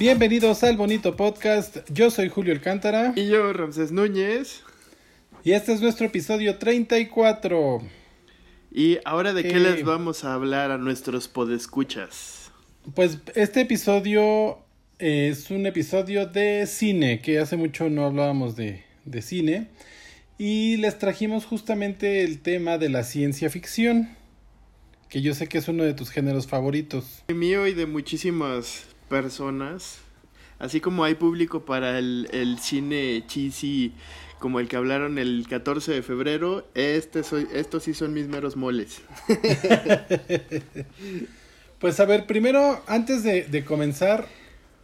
Bienvenidos al bonito podcast. Yo soy Julio Alcántara. Y yo, Ramsés Núñez. Y este es nuestro episodio 34. ¿Y ahora de qué eh, les vamos a hablar a nuestros podescuchas? Pues este episodio es un episodio de cine, que hace mucho no hablábamos de, de cine. Y les trajimos justamente el tema de la ciencia ficción, que yo sé que es uno de tus géneros favoritos. Mío y de muchísimas personas. Así como hay público para el, el cine cheesy como el que hablaron el 14 de febrero, este soy, estos sí son mis meros moles. pues a ver, primero, antes de, comenzar,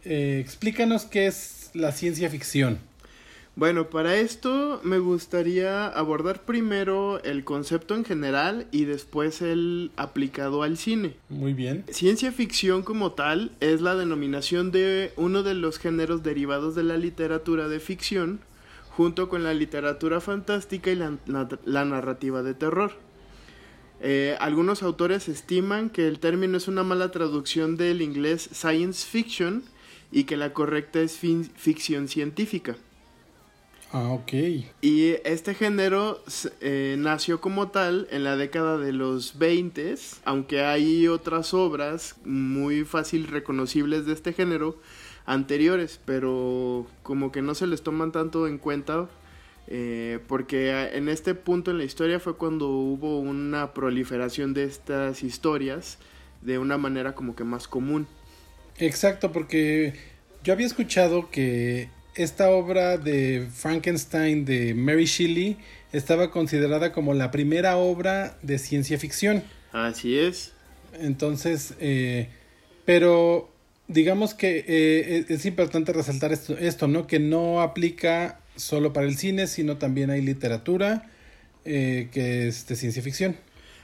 eh, explícanos qué es la ciencia ficción. Bueno, para esto me gustaría abordar primero el concepto en general y después el aplicado al cine. Muy bien. Ciencia ficción como tal es la denominación de uno de los géneros derivados de la literatura de ficción, junto con la literatura fantástica y la, narrativa de terror. Eh, algunos autores estiman que el término es una mala traducción del inglés science fiction y que la correcta es ficción científica. Ah, ok. Y este género eh, nació como tal en la década de los 20, aunque hay otras obras muy fácil reconocibles de este género anteriores, pero como que no se les toman tanto en cuenta eh, porque en este punto en la historia fue cuando hubo una proliferación de estas historias de una manera como que más común. Exacto, porque yo había escuchado que esta obra de Frankenstein de Mary Shelley estaba considerada como la primera obra de ciencia ficción. Así es. Entonces, eh, pero digamos que eh, es importante resaltar esto, esto, ¿no? Que no aplica solo para el cine, sino también hay literatura eh, que es de ciencia ficción.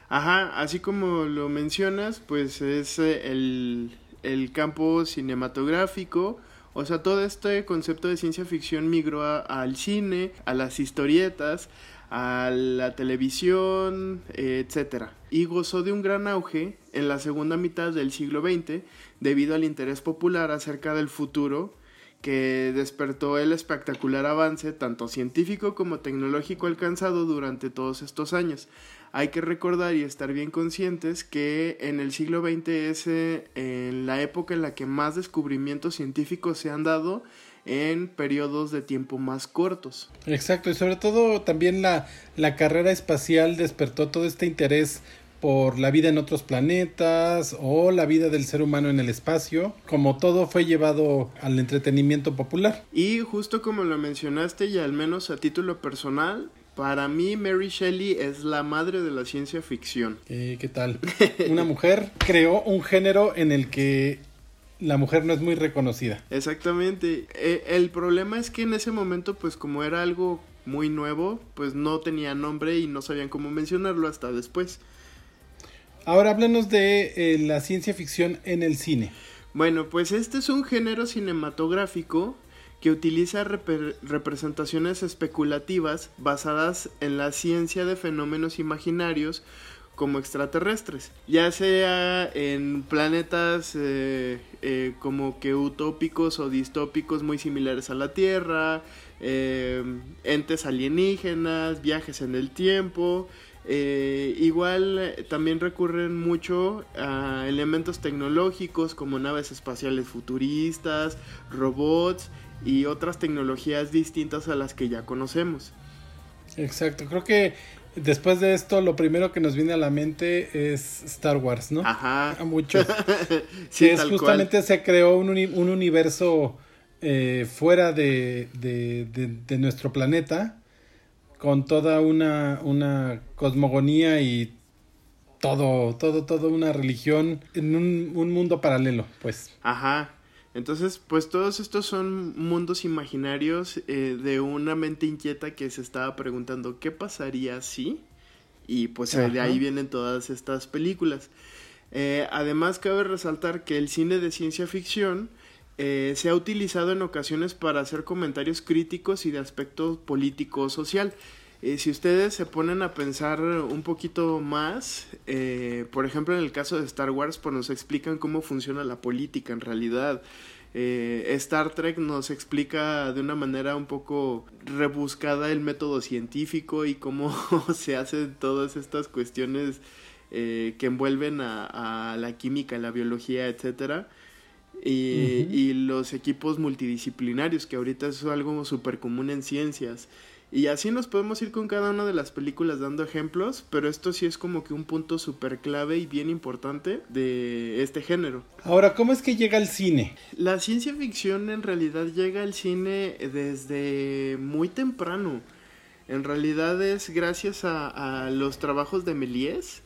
Ajá, así como lo mencionas, pues es el, el campo cinematográfico, o sea, todo este concepto de ciencia ficción migró al cine, a las historietas, a la televisión, etc. Y gozó de un gran auge en la segunda mitad del siglo XX debido al interés popular acerca del futuro que despertó el espectacular avance tanto científico como tecnológico alcanzado durante todos estos años. Hay que recordar y estar bien conscientes que en el siglo XX es eh, en la época en la que más descubrimientos científicos se han dado en periodos de tiempo más cortos. Exacto, y sobre todo también la, la carrera espacial despertó todo este interés por la vida en otros planetas o la vida del ser humano en el espacio, como todo fue llevado al entretenimiento popular. Y justo como lo mencionaste y al menos a título personal, para mí, Mary Shelley es la madre de la ciencia ficción. Eh, ¿Qué tal? Una mujer creó un género en el que la mujer no es muy reconocida. Exactamente. Eh, el problema es que en ese momento, pues como era algo muy nuevo, pues no tenía nombre y no sabían cómo mencionarlo hasta después. Ahora háblanos de eh, la ciencia ficción en el cine. Bueno, pues este es un género cinematográfico que utiliza representaciones especulativas basadas en la ciencia de fenómenos imaginarios como extraterrestres, ya sea en planetas eh, eh, como que utópicos o distópicos muy similares a la Tierra, eh, entes alienígenas, viajes en el tiempo, igual también recurren mucho a elementos tecnológicos como naves espaciales futuristas, robots y otras tecnologías distintas a las que ya conocemos. Exacto, creo que después de esto lo primero que nos viene a la mente es Star Wars, ¿no? Ajá. A muchos. sí, es justamente se creó un, un universo eh, fuera de, de, de, nuestro planeta con toda una, una cosmogonía y todo, todo, todo una religión en un, un mundo paralelo, pues. Ajá. Entonces, pues todos estos son mundos imaginarios eh, de una mente inquieta que se estaba preguntando qué pasaría si y pues de ahí vienen todas estas películas. Eh, además cabe resaltar que el cine de ciencia ficción eh, se ha utilizado en ocasiones para hacer comentarios críticos y de aspecto político social. Si ustedes se ponen a pensar un poquito más, por ejemplo en el caso de Star Wars, pues nos explican cómo funciona la política en realidad. Eh, Star Trek nos explica de una manera un poco rebuscada el método científico y cómo se hacen todas estas cuestiones eh, que envuelven a, la química, la biología, etcétera. Y, y, los equipos multidisciplinarios, que ahorita es algo súper común en ciencias. Y así nos podemos ir con cada una de las películas dando ejemplos, pero esto sí es como que un punto súper clave y bien importante de este género. Ahora, ¿cómo es que llega al cine? La ciencia ficción en realidad llega al cine desde muy temprano. En realidad es gracias a, los trabajos de Méliès,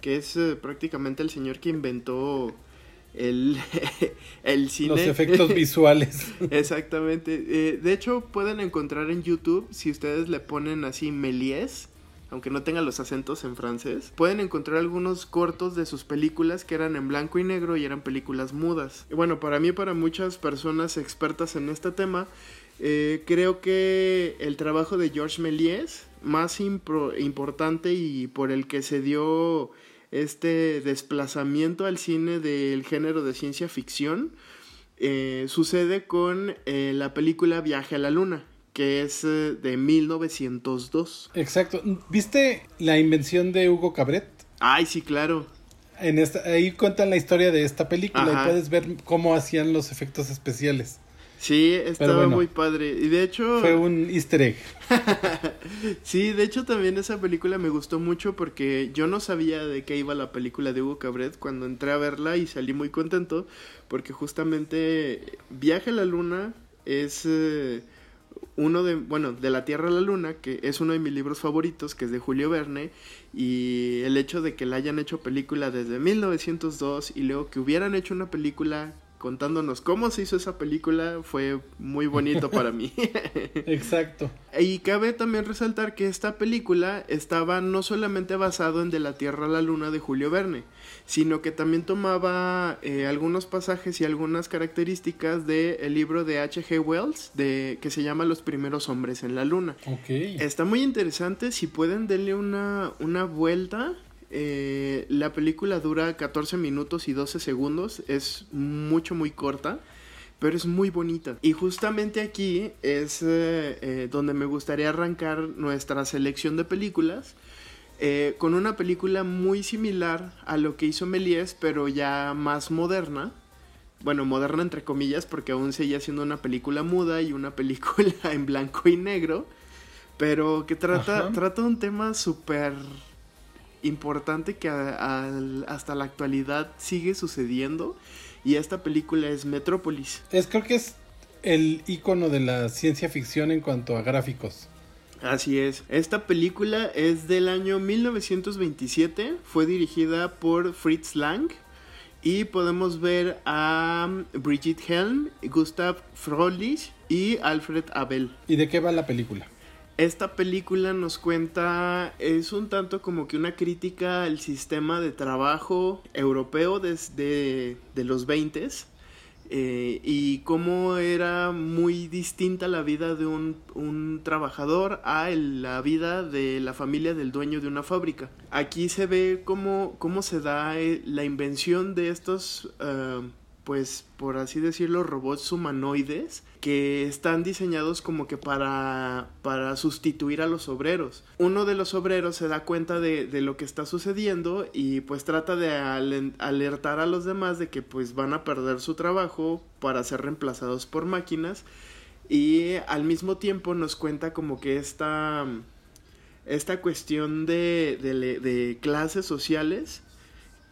que es eh, prácticamente el señor que inventó el, el cine. Los efectos visuales. Exactamente. Eh, de hecho, pueden encontrar en YouTube, si ustedes le ponen así Méliès, aunque no tenga los acentos en francés, pueden encontrar algunos cortos de sus películas que eran en blanco y negro y eran películas mudas. Y bueno, para mí, para muchas personas expertas en este tema, eh, creo que el trabajo de Georges Méliès, más importante y por el que se dio este desplazamiento al cine del género de ciencia ficción eh, sucede con eh, la película Viaje a la Luna, que es eh, de 1902. Exacto. ¿Viste la invención de Hugo Cabret? Ay, sí, claro. En esta, ahí cuentan la historia de esta película y puedes ver cómo hacían los efectos especiales. Sí, estaba muy padre. Y de hecho... Fue un easter egg. sí, de hecho también esa película me gustó mucho porque yo no sabía de qué iba la película de Hugo Cabret cuando entré a verla y salí muy contento porque justamente Viaje a la Luna es... Eh, uno de, bueno, de la Tierra a la Luna, que es uno de mis libros favoritos, que es de Julio Verne, y el hecho de que la hayan hecho película desde 1902 y luego que hubieran hecho una película contándonos cómo se hizo esa película fue muy bonito para mí. Exacto. Y cabe también resaltar que esta película estaba no solamente basado en De la Tierra a la Luna de Julio Verne, sino que también tomaba eh, algunos pasajes y algunas características del libro de H.G. Wells de, que se llama Los primeros hombres en la luna. Okay. Está muy interesante, si pueden denle una, una vuelta eh, la película dura 14 minutos y 12 segundos, es mucho, muy corta, pero es muy bonita. Y justamente aquí es eh, eh, donde me gustaría arrancar nuestra selección de películas. con una película muy similar a lo que hizo Méliès, pero ya más moderna. Bueno, moderna entre comillas, porque aún seguía siendo una película muda y una película en blanco y negro. Pero que trata, trata un tema súper importante que hasta la actualidad sigue sucediendo y esta película es Metrópolis. Es creo que es el icono de la ciencia ficción en cuanto a gráficos. Así es. Esta película es del año 1927, fue dirigida por Fritz Lang y podemos ver a Brigitte Helm, Gustav Frohlich y Alfred Abel. ¿Y de qué va la película? Esta película nos cuenta, es un tanto como que una crítica al sistema de trabajo europeo desde de los 20 eh, y cómo era muy distinta la vida de un, trabajador a la vida de la familia del dueño de una fábrica. Aquí se ve cómo, cómo se da eh, la invención de estos... Eh, pues por así decirlo, robots humanoides que están diseñados como que para, para sustituir a los obreros. Uno de los obreros se da cuenta de, de lo que está sucediendo y pues trata de alertar a los demás de que pues van a perder su trabajo para ser reemplazados por máquinas y al mismo tiempo nos cuenta como que esta, esta cuestión de, de, de clases sociales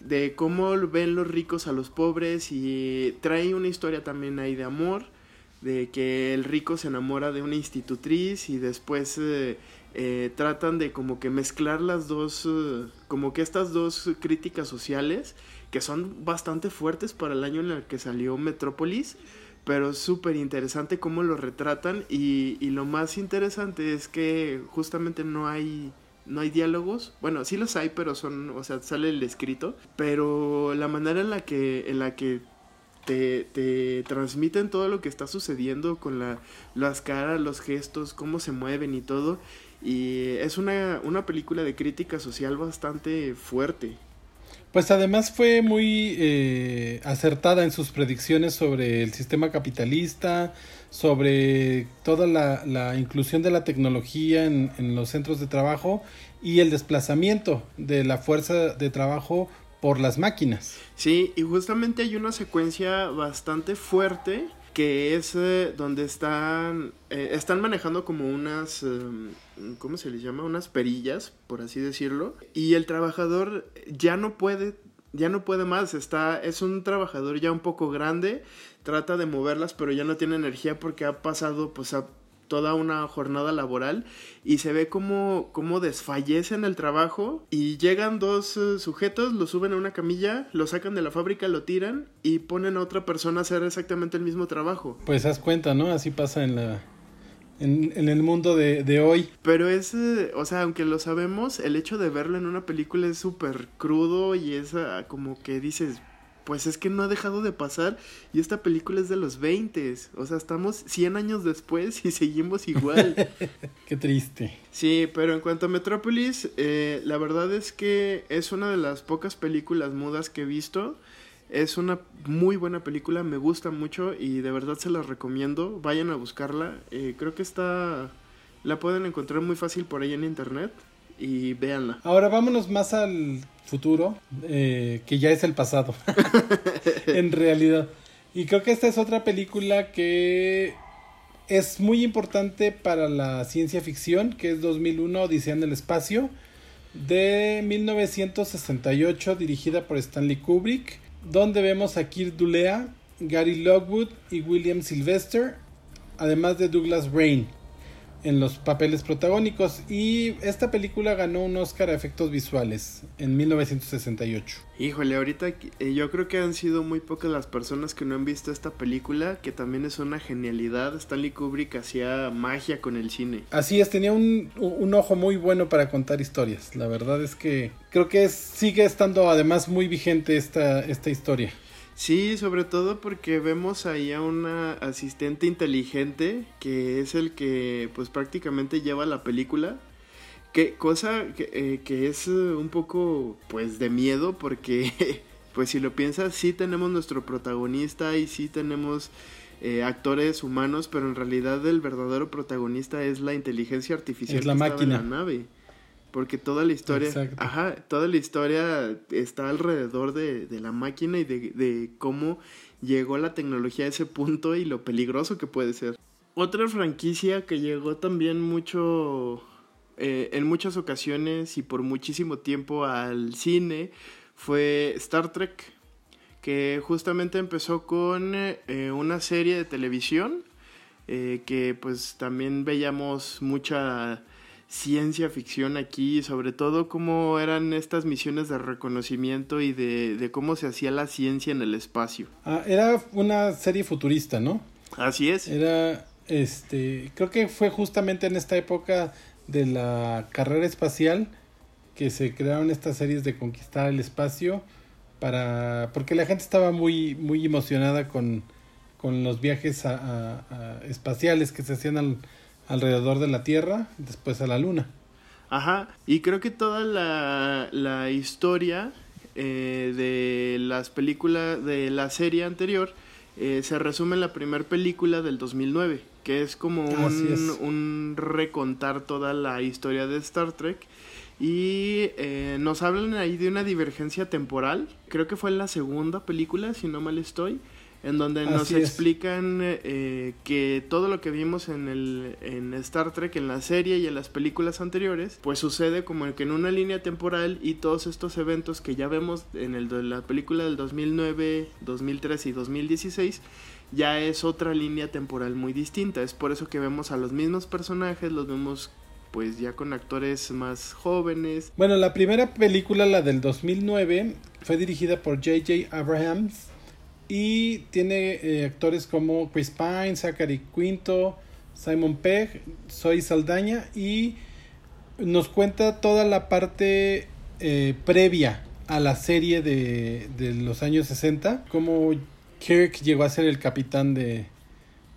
de cómo ven los ricos a los pobres y trae una historia también ahí de amor, de que el rico se enamora de una institutriz y después eh, eh, tratan de como que mezclar las dos, eh, como que estas dos críticas sociales que son bastante fuertes para el año en el que salió Metrópolis, pero es súper interesante cómo lo retratan y, y lo más interesante es que justamente no hay no hay diálogos. Bueno, sí los hay, pero son, o sea, sale el escrito. Pero la manera en la que, en la que te, te transmiten todo lo que está sucediendo con la, las caras, los gestos, cómo se mueven y todo. Y es una, una película de crítica social bastante fuerte. Pues además fue muy eh, acertada en sus predicciones sobre el sistema capitalista, sobre toda la, inclusión de la tecnología en, en, los centros de trabajo y el desplazamiento de la fuerza de trabajo por las máquinas. Sí, y justamente hay una secuencia bastante fuerte que es eh, donde están, eh, están manejando como unas, em, ¿cómo se les llama? Unas perillas, por así decirlo. Y el trabajador ya no puede, ya no puede más, está, es un trabajador ya un poco grande, trata de moverlas, pero ya no tiene energía porque ha pasado, pues, a toda una jornada laboral y se ve como, como desfallece en el trabajo y llegan dos eh, sujetos, lo suben a una camilla, lo sacan de la fábrica, lo tiran y ponen a otra persona a hacer exactamente el mismo trabajo. Pues haz cuenta, ¿no? Así pasa en la... En, en el mundo de, de, hoy. Pero es, eh, o sea, aunque lo sabemos, el hecho de verlo en una película es súper crudo y es ah, como que dices, pues es que no ha dejado de pasar y esta película es de los 20, o sea, estamos 100 años después y seguimos igual. Qué triste. Sí, pero en cuanto a Metrópolis, eh, la verdad es que es una de las pocas películas mudas que he visto. Es una muy buena película, me gusta mucho y de verdad se la recomiendo. Vayan a buscarla. Eh, creo que está... La pueden encontrar muy fácil por ahí en internet y véanla. Ahora vámonos más al futuro, eh, que ya es el pasado, en realidad. Y creo que esta es otra película que es muy importante para la ciencia ficción, que es 2001, Odisea en el Espacio, de 1968, dirigida por Stanley Kubrick, donde vemos a Kirk Dulea, Gary Lockwood y William Sylvester, además de Douglas Rain en los papeles protagónicos y esta película ganó un Oscar a efectos visuales en 1968. Híjole, ahorita eh, yo creo que han sido muy pocas las personas que no han visto esta película, que también es una genialidad. Stanley Kubrick hacía magia con el cine. Así es, tenía un, un ojo muy bueno para contar historias. La verdad es que creo que sigue estando además muy vigente esta, esta historia. Sí, sobre todo porque vemos ahí a una asistente inteligente que es el que pues prácticamente lleva la película. Que, cosa que, eh, que es un poco pues de miedo porque pues si lo piensas sí tenemos nuestro protagonista y sí tenemos eh, actores humanos, pero en realidad el verdadero protagonista es la inteligencia artificial es la máquina. en la nave porque toda la historia, ajá, toda la historia está alrededor de, la máquina y de, cómo llegó la tecnología a ese punto y lo peligroso que puede ser. Otra franquicia que llegó también mucho, eh, en muchas ocasiones y por muchísimo tiempo al cine fue Star Trek, que justamente empezó con eh, una serie de televisión eh, que pues también veíamos mucha ciencia ficción aquí, sobre todo cómo eran estas misiones de reconocimiento y de, cómo se hacía la ciencia en el espacio. Ah, era una serie futurista, ¿no? Así es. Era, este, creo que fue justamente en esta época de la carrera espacial que se crearon estas series de conquistar el espacio para, porque la gente estaba muy, muy emocionada con, con los viajes a, espaciales que se hacían al alrededor de la Tierra, después a la Luna. Ajá, y creo que toda la, la historia eh, de las películas, de la serie anterior, eh, se resume en la primera película del 2009, que es como un, un, recontar toda la historia de Star Trek. Y eh, nos hablan ahí de una divergencia temporal, creo que fue en la segunda película, si no mal estoy, en donde nos explican eh, que todo lo que vimos en, el, en Star Trek, en la serie y en las películas anteriores, pues sucede como que en una línea temporal y todos estos eventos que ya vemos en el de la película del 2009, 2013 y 2016 ya es otra línea temporal muy distinta. Es por eso que vemos a los mismos personajes, los vemos pues ya con actores más jóvenes. Bueno, la primera película, la del 2009, fue dirigida por J.J. Abrahams y tiene eh, actores como Chris Pine, Zachary Quinto, Simon Pegg, Zoe Saldaña y nos cuenta toda la parte eh, previa a la serie de, de, los años 60, como Kirk llegó a ser el capitán de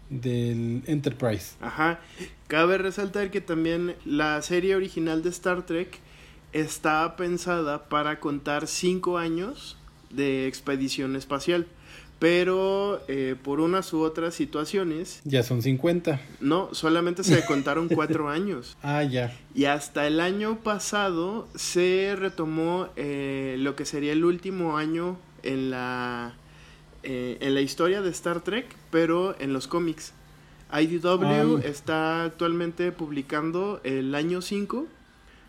del Enterprise. Ajá. Cabe resaltar que también la serie original de Star Trek está pensada para contar cinco años de expedición espacial. Pero eh, por unas u otras situaciones... Ya son 50. No, solamente se contaron cuatro años. Ah, ya. Y hasta el año pasado se retomó eh, lo que sería el último año en la, eh, en la historia de Star Trek, pero en los cómics. IDW está actualmente publicando el año 5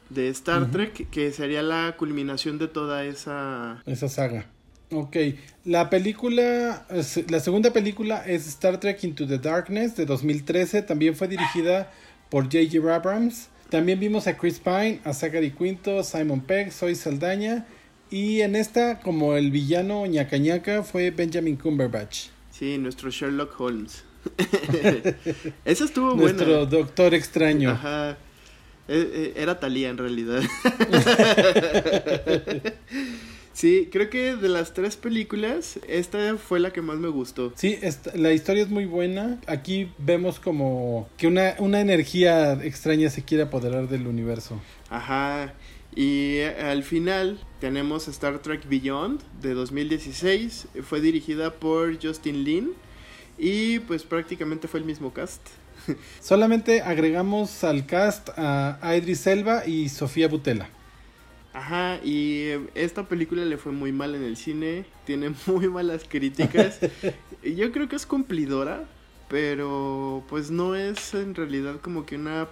de Star Trek, que sería la culminación de toda esa... Esa saga. Ok, la película, la segunda película es Star Trek Into the Darkness de 2013, también fue dirigida por J.J. Abrams. También vimos a Chris Pine, a Zachary Quinto, Simon Pegg, Soy Saldaña y en esta como el villano ñaca ñaca fue Benjamin Cumberbatch. Sí, nuestro Sherlock Holmes. Esa estuvo buena. Nuestro doctor extraño. Ajá. Eh, eh, era Talía en realidad. sí, creo que de las tres películas, esta fue la que más me gustó. Sí, la historia es muy buena. Aquí vemos como que una, una energía extraña se quiere apoderar del universo. Ajá. Y al final tenemos Star Trek Beyond de 2016. Fue dirigida por Justin Lin. Y pues prácticamente fue el mismo cast. Solamente agregamos al cast a Idris Elba y Sofía Butela. Ajá, y eh, esta película le fue muy mal en el cine, tiene muy malas críticas. y yo creo que es cumplidora, pero pues no es en realidad como que una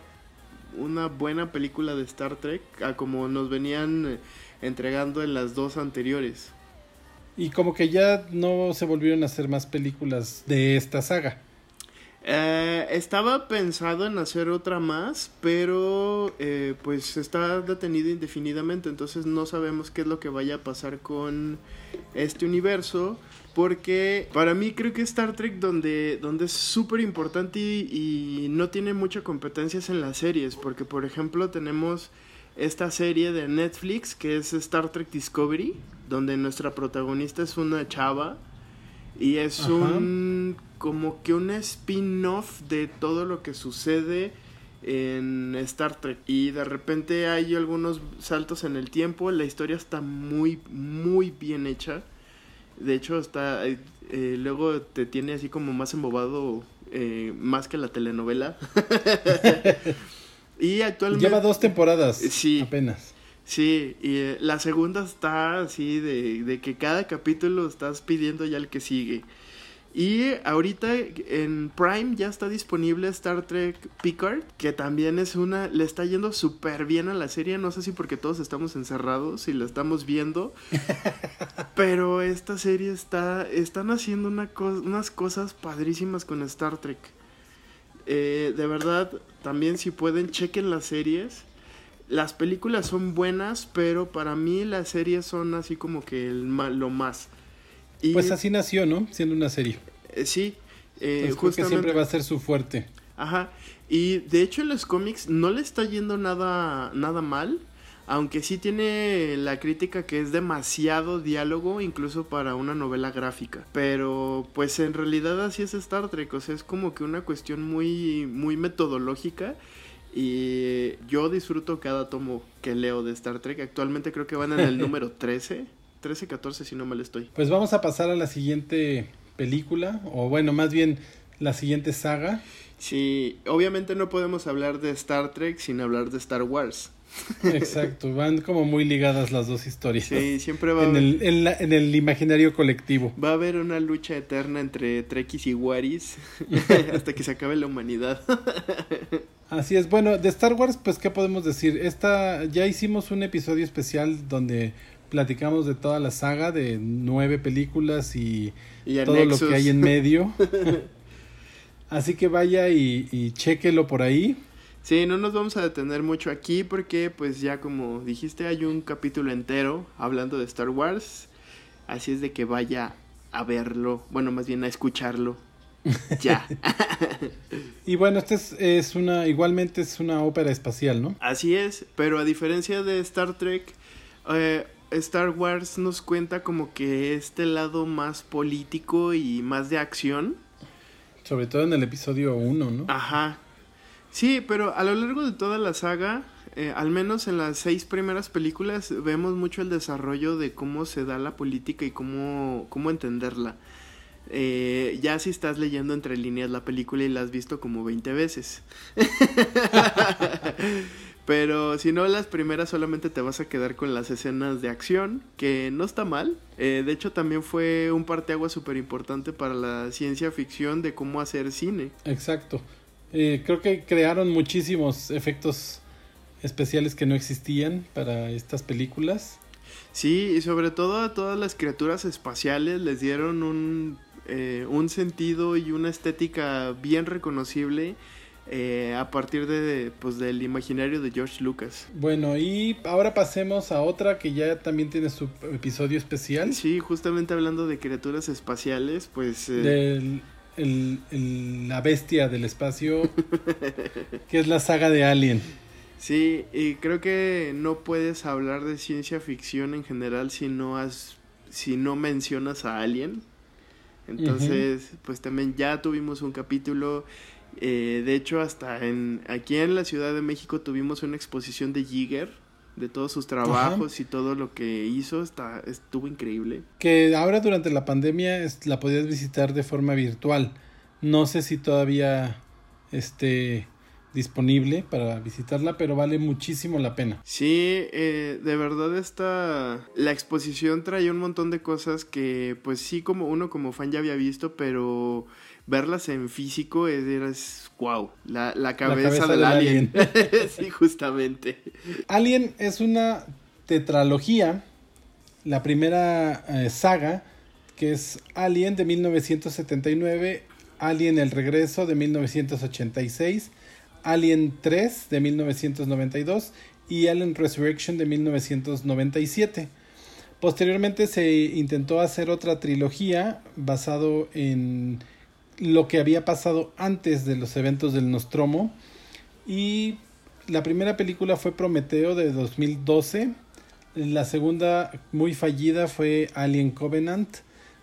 una buena película de Star Trek a como nos venían eh, entregando en las dos anteriores. Y como que ya no se volvieron a hacer más películas de esta saga. Eh, estaba pensado en hacer otra más, pero eh, pues está detenido indefinidamente, entonces no sabemos qué es lo que vaya a pasar con este universo. Porque para mí creo que Star Trek donde, donde es súper importante y, no tiene mucha competencias en las series. Porque por ejemplo tenemos esta serie de Netflix que es Star Trek Discovery, donde nuestra protagonista es una chava y es un como que un spin-off de todo lo que sucede en Star Trek y de repente hay algunos saltos en el tiempo, la historia está muy muy bien hecha. De hecho está eh, luego te tiene así como más embobado eh, más que la telenovela. y actualmente lleva dos temporadas. Sí. Apenas. Sí, y eh, la segunda está así de, de, que cada capítulo estás pidiendo ya el que sigue. Y ahorita en Prime ya está disponible Star Trek Picard, que también es una, le está yendo súper bien a la serie, no sé si porque todos estamos encerrados y la estamos viendo, pero esta serie está, están haciendo una unas cosas padrísimas con Star Trek. Eh, de verdad, también si pueden, chequen las series las películas son buenas, pero para mí las series son así como que el, lo más. Y, pues así nació, ¿no? Siendo una serie. Eh, sí. Eh, justamente. Que siempre va a ser su fuerte. Ajá. Y de hecho en los cómics no le está yendo nada, nada mal. Aunque sí tiene la crítica que es demasiado diálogo, incluso para una novela gráfica. Pero pues en realidad así es Star Trek. O sea, es como que una cuestión muy, muy metodológica y yo disfruto cada tomo que leo de Star Trek. Actualmente creo que van en el número 13, 13, 14 si no mal estoy. Pues vamos a pasar a la siguiente película, o bueno, más bien la siguiente saga. Sí, obviamente no podemos hablar de Star Trek sin hablar de Star Wars. Exacto, van como muy ligadas las dos historias. Sí, siempre va en a. El, en, el imaginario colectivo. Va a haber una lucha eterna entre Trekkies y Waris hasta que se acabe la humanidad. Así es, bueno, de Star Wars, pues, ¿qué podemos decir? Esta, ya hicimos un episodio especial donde platicamos de toda la saga de nueve películas y, todo lo que hay en medio. Así que vaya y, y chéquelo por ahí. Sí, no nos vamos a detener mucho aquí porque pues ya como dijiste hay un capítulo entero hablando de Star Wars. Así es de que vaya a verlo, bueno, más bien a escucharlo. Ya. y bueno, esta es, una, igualmente es una ópera espacial, ¿no? Así es, pero a diferencia de Star Trek, eh, Star Wars nos cuenta como que este lado más político y más de acción. Sobre todo en el episodio 1, ¿no? Ajá, Sí, pero a lo largo de toda la saga, eh, al menos en las seis primeras películas, vemos mucho el desarrollo de cómo se da la política y cómo, cómo entenderla. Eh, ya si estás leyendo entre líneas la película y la has visto como 20 veces. Pero si no, las primeras solamente te vas a quedar con las escenas de acción, que no está mal. Eh, de hecho, también fue un parteaguas súper importante para la ciencia ficción de cómo hacer cine. Exacto. Eh, creo que crearon muchísimos efectos especiales que no existían para estas películas. Sí, y sobre todo a todas las criaturas espaciales les dieron un eh, un sentido y una estética bien reconocible eh, a partir de, pues, del imaginario de George Lucas. Bueno, y ahora pasemos a otra que ya también tiene su episodio especial. Sí, justamente hablando de criaturas espaciales, pues... Eh, la bestia del espacio, que es la saga de Alien. Sí, y creo que no puedes hablar de ciencia ficción en general si no has, si no mencionas a Alien. Entonces, pues también ya tuvimos un capítulo. Eh, de hecho, hasta en aquí en la Ciudad de México tuvimos una exposición de Jigger, de todos sus trabajos y todo lo que hizo, está, estuvo increíble. Que ahora durante la pandemia la podías visitar de forma virtual. No sé si todavía este disponible para visitarla, pero vale muchísimo la pena. Sí, eh, de verdad esta la exposición trae un montón de cosas que pues sí como uno como fan ya había visto, pero verlas en físico es, wow, la, cabeza, del, alien. sí, justamente. Alien es una tetralogía, la primera eh, saga que es Alien de 1979, Alien el regreso de 1986 Alien 3 de 1992 y Alien Resurrection de 1997. Posteriormente se intentó hacer otra trilogía basado en lo que había pasado antes de los eventos del Nostromo y la primera película fue Prometeo de 2012, la segunda muy fallida fue Alien Covenant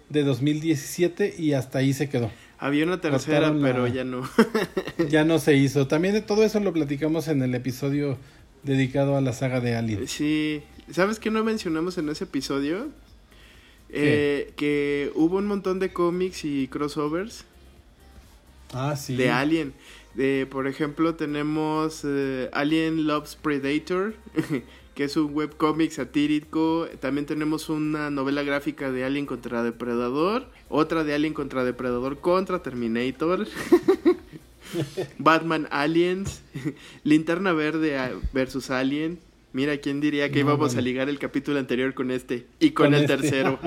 de 2017 y hasta ahí se quedó. Había una tercera, pero ya no. ya no se hizo. También de todo eso lo platicamos en el episodio dedicado a la saga de Alien. Sí. ¿Sabes qué no mencionamos en ese episodio? Eh, que hubo un montón de cómics y crossovers. Ah, sí. De Alien. De, por ejemplo, tenemos eh, Alien Loves Predator, que es un webcómic satírico. También tenemos una novela gráfica de Alien contra Depredador, otra de Alien contra Depredador contra Terminator. Batman Aliens, Linterna Verde versus Alien. Mira, ¿quién diría que íbamos a ligar el capítulo anterior con este? Y con, el este. tercero.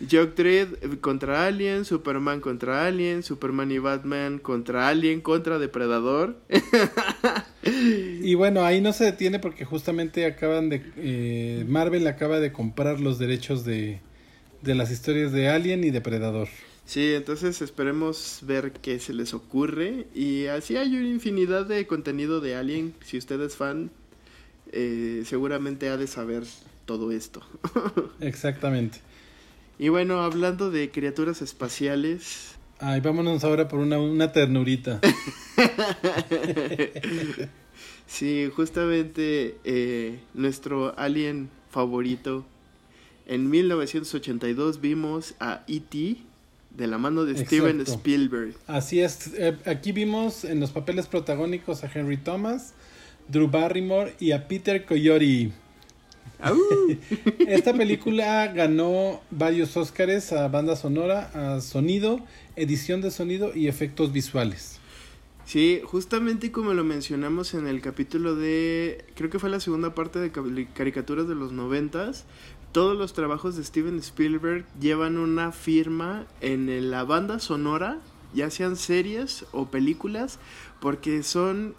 Dread contra Alien, Superman contra Alien, Superman y Batman contra Alien, contra Depredador. y bueno, ahí no se detiene porque justamente acaban de... Eh, Marvel acaba de comprar los derechos de, de las historias de Alien y Depredador. Sí, entonces esperemos ver qué se les ocurre. Y así hay una infinidad de contenido de Alien. Si usted es fan, eh, seguramente ha de saber todo esto. Exactamente. Y bueno, hablando de criaturas espaciales. Ay, vámonos ahora por una, una ternurita. sí, justamente eh, nuestro alien favorito. En 1982 vimos a E.T. de la mano de Steven Spielberg. Así es, eh, aquí vimos en los papeles protagónicos a Henry Thomas, Drew Barrymore y a Peter Coyote. Esta película ganó varios Óscares a banda sonora, a sonido, edición de sonido y efectos visuales. Sí, justamente como lo mencionamos en el capítulo de, creo que fue la segunda parte de caricaturas de los noventas, todos los trabajos de Steven Spielberg llevan una firma en la banda sonora, ya sean series o películas, porque son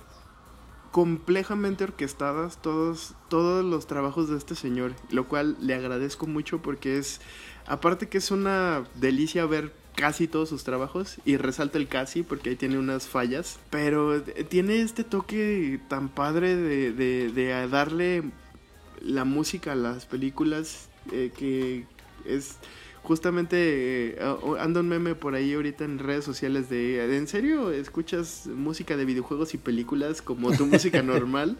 complejamente orquestadas todos, todos los trabajos de este señor, lo cual le agradezco mucho porque es, aparte que es una delicia ver casi todos sus trabajos y resalta el casi porque ahí tiene unas fallas, pero tiene este toque tan padre de, de, darle la música a las películas eh, que es justamente eh, anda un meme por ahí ahorita en redes sociales de, ¿en serio escuchas música de videojuegos y películas como tu música normal?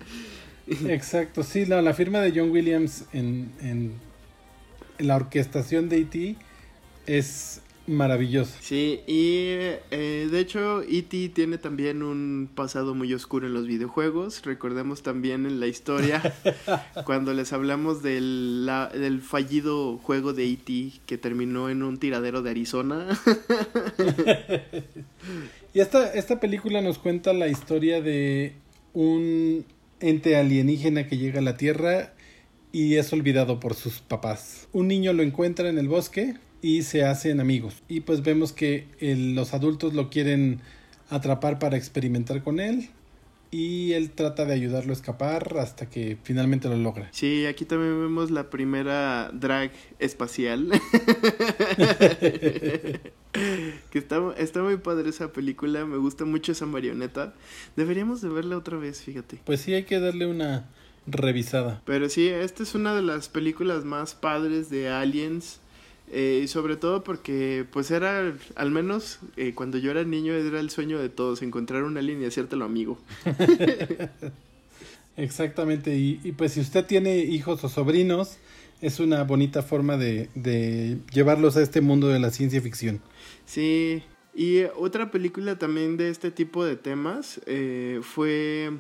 Exacto, sí, la, la firma de John Williams en, en, la orquestación de E.T. es maravilloso. Sí, y eh, de hecho E.T. tiene también un pasado muy oscuro en los videojuegos. Recordemos también en la historia cuando les hablamos del, del fallido juego de E.T. que terminó en un tiradero de Arizona. y esta, esta película nos cuenta la historia de un ente alienígena que llega a la Tierra y es olvidado por sus papás. Un niño lo encuentra en el bosque y se hacen amigos. Y pues vemos que los adultos lo quieren atrapar para experimentar con él y él trata de ayudarlo a escapar hasta que finalmente lo logra. Sí, aquí también vemos la primera drag espacial. que está, está muy padre esa película, me gusta mucho esa marioneta. Deberíamos de verla otra vez, fíjate. Pues sí, hay que darle una revisada. Pero sí, esta es una de las películas más padres de Aliens eh, y sobre todo porque, pues era, al menos eh, cuando yo era niño, era el sueño de todos, encontrar una línea y hacértelo amigo. Exactamente, y, y, pues si usted tiene hijos o sobrinos, es una bonita forma de, de llevarlos a este mundo de la ciencia ficción. Sí, y otra película también de este tipo de temas eh, fue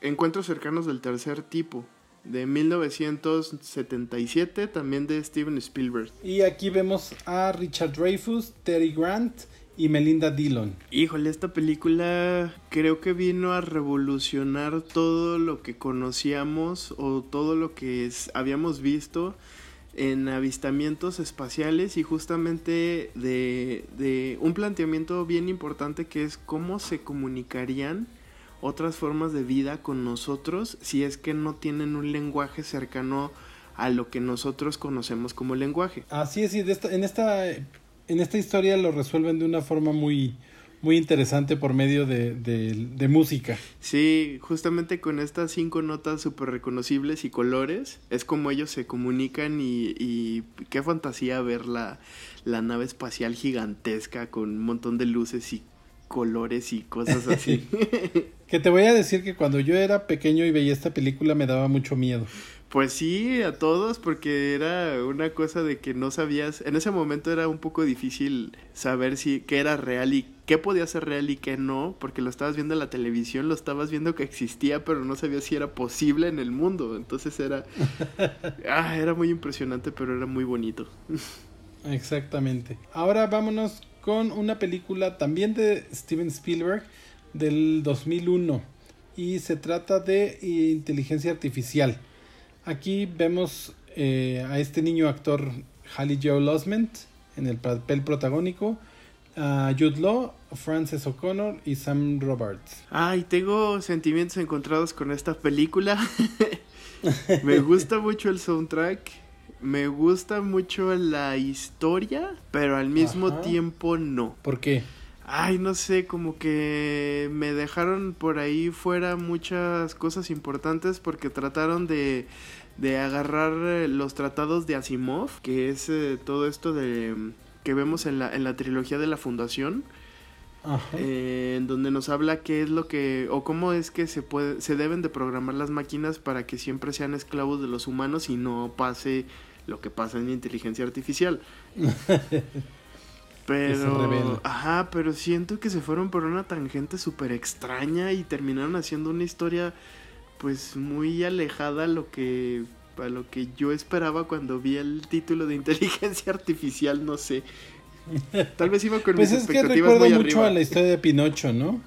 Encuentros cercanos del tercer tipo de 1977, también de Steven Spielberg. Y aquí vemos a Richard Dreyfuss, Terry Grant y Melinda Dillon. Híjole, esta película creo que vino a revolucionar todo lo que conocíamos o todo lo que habíamos visto en avistamientos espaciales y justamente de, de un planteamiento bien importante que es cómo se comunicarían otras formas de vida con nosotros si es que no tienen un lenguaje cercano a lo que nosotros conocemos como lenguaje. Así es, y en, esta, en esta historia lo resuelven de una forma muy, muy interesante por medio de, de, música. Sí, justamente con estas cinco notas súper reconocibles y colores, es como ellos se comunican y, y qué fantasía ver la, la nave espacial gigantesca con un montón de luces y colores y cosas así. que te voy a decir que cuando yo era pequeño y veía esta película me daba mucho miedo. Pues sí, a todos, porque era una cosa de que no sabías, en ese momento era un poco difícil saber si qué era real y qué podía ser real y qué no, porque lo estabas viendo en la televisión, lo estabas viendo que existía, pero no sabías si era posible en el mundo. Entonces era, ah, era muy impresionante, pero era muy bonito. Exactamente. Ahora vámonos con una película también de Steven Spielberg del 2001 y se trata de inteligencia artificial. Aquí vemos eh, a este niño actor Hallie Joe Losment en el papel protagónico, a Jude Law, Frances O'Connor y Sam Roberts. Ay, tengo sentimientos encontrados con esta película. Me gusta mucho el soundtrack me gusta mucho la historia, pero al mismo tiempo no. ¿Por qué? Ay, no sé, como que me dejaron por ahí fuera muchas cosas importantes porque trataron de, de agarrar eh, los tratados de Asimov, que es eh, todo esto de que vemos en la, en la trilogía de la Fundación. Eh, en donde nos habla qué es lo que o cómo es que se puede se deben de programar las máquinas para que siempre sean esclavos de los humanos y no pase lo que pasa en inteligencia artificial. pero, ajá, pero siento que se fueron por una tangente súper extraña y terminaron haciendo una historia pues muy alejada a lo que a lo que yo esperaba cuando vi el título de inteligencia artificial, no sé. Tal vez iba con pues mis es expectativas que recuerda mucho a la historia de Pinocho, ¿no?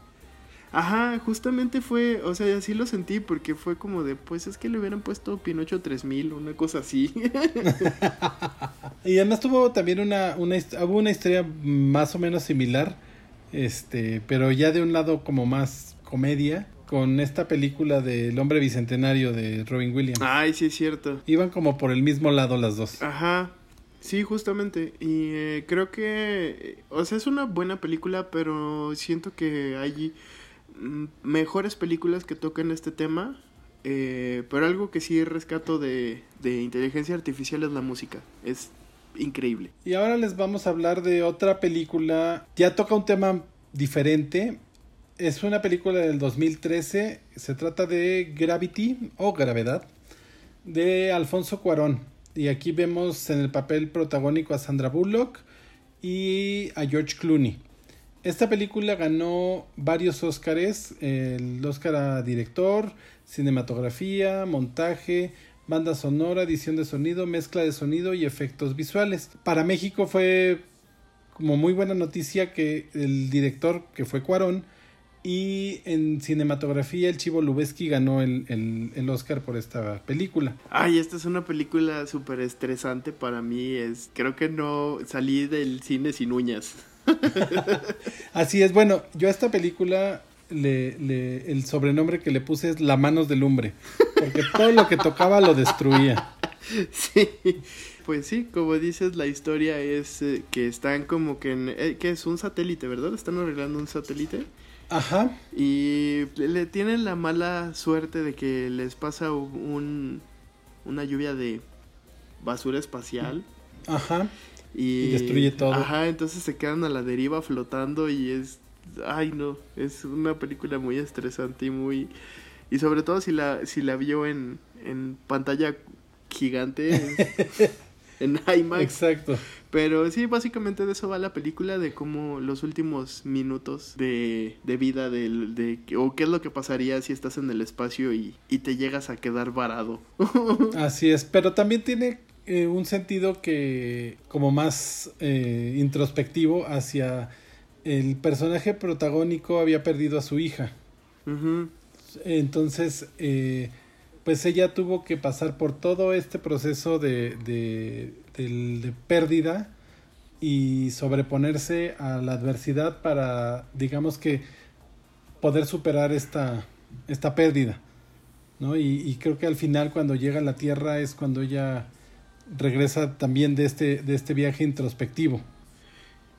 Ajá, justamente fue, o sea, así lo sentí porque fue como de, pues es que le hubieran puesto Pinocho 3000, una cosa así. y además tuvo también una, una, hubo una historia más o menos similar, este, pero ya de un lado como más comedia, con esta película del hombre bicentenario de Robin Williams. Ay, sí es cierto. Iban como por el mismo lado las dos. Ajá. Sí, justamente. Y eh, creo que, o sea, es una buena película, pero siento que allí mejores películas que tocan este tema, eh, pero algo que sí rescato de, de inteligencia artificial es la música. Es increíble. Y ahora les vamos a hablar de otra película, ya toca un tema diferente. Es una película del 2013, se trata de Gravity o Gravedad de Alfonso Cuarón. Y aquí vemos en el papel protagónico a Sandra Bullock y a George Clooney. Esta película ganó varios Óscares, el Óscar a director, cinematografía, montaje, banda sonora, edición de sonido, mezcla de sonido y efectos visuales. Para México fue como muy buena noticia que el director, que fue Cuarón, y en cinematografía el Chivo Lubeski ganó el, el, el, Oscar por esta película. Ay, esta es una película súper estresante para mí. Es, creo que no salí del cine sin uñas. Así es, bueno, yo a esta película le, le, el sobrenombre que le puse es La manos de lumbre, porque todo lo que tocaba lo destruía. Sí, pues sí, como dices, la historia es eh, que están como que en, eh, que es un satélite, ¿verdad? Están arreglando un satélite. Ajá. Y le tienen la mala suerte de que les pasa un, una lluvia de basura espacial. Ajá. Y, destruye todo. Ajá, entonces se quedan a la deriva flotando y es... Ay, no, es una película muy estresante y muy... Y sobre todo si la, si la vio en, en pantalla gigante, en IMAX. Exacto. Pero sí, básicamente de eso va la película, de cómo los últimos minutos de, de vida, de, de, o qué es lo que pasaría si estás en el espacio y, y te llegas a quedar varado. Así es, pero también tiene eh, un sentido que como más eh, introspectivo hacia el personaje protagónico había perdido a su hija. Entonces, eh, pues ella tuvo que pasar por todo este proceso de, de, de, pérdida y sobreponerse a la adversidad para, digamos que, poder superar esta, esta pérdida. ¿no? Y, y creo que al final cuando llega a la Tierra es cuando ella regresa también de este, de este viaje introspectivo.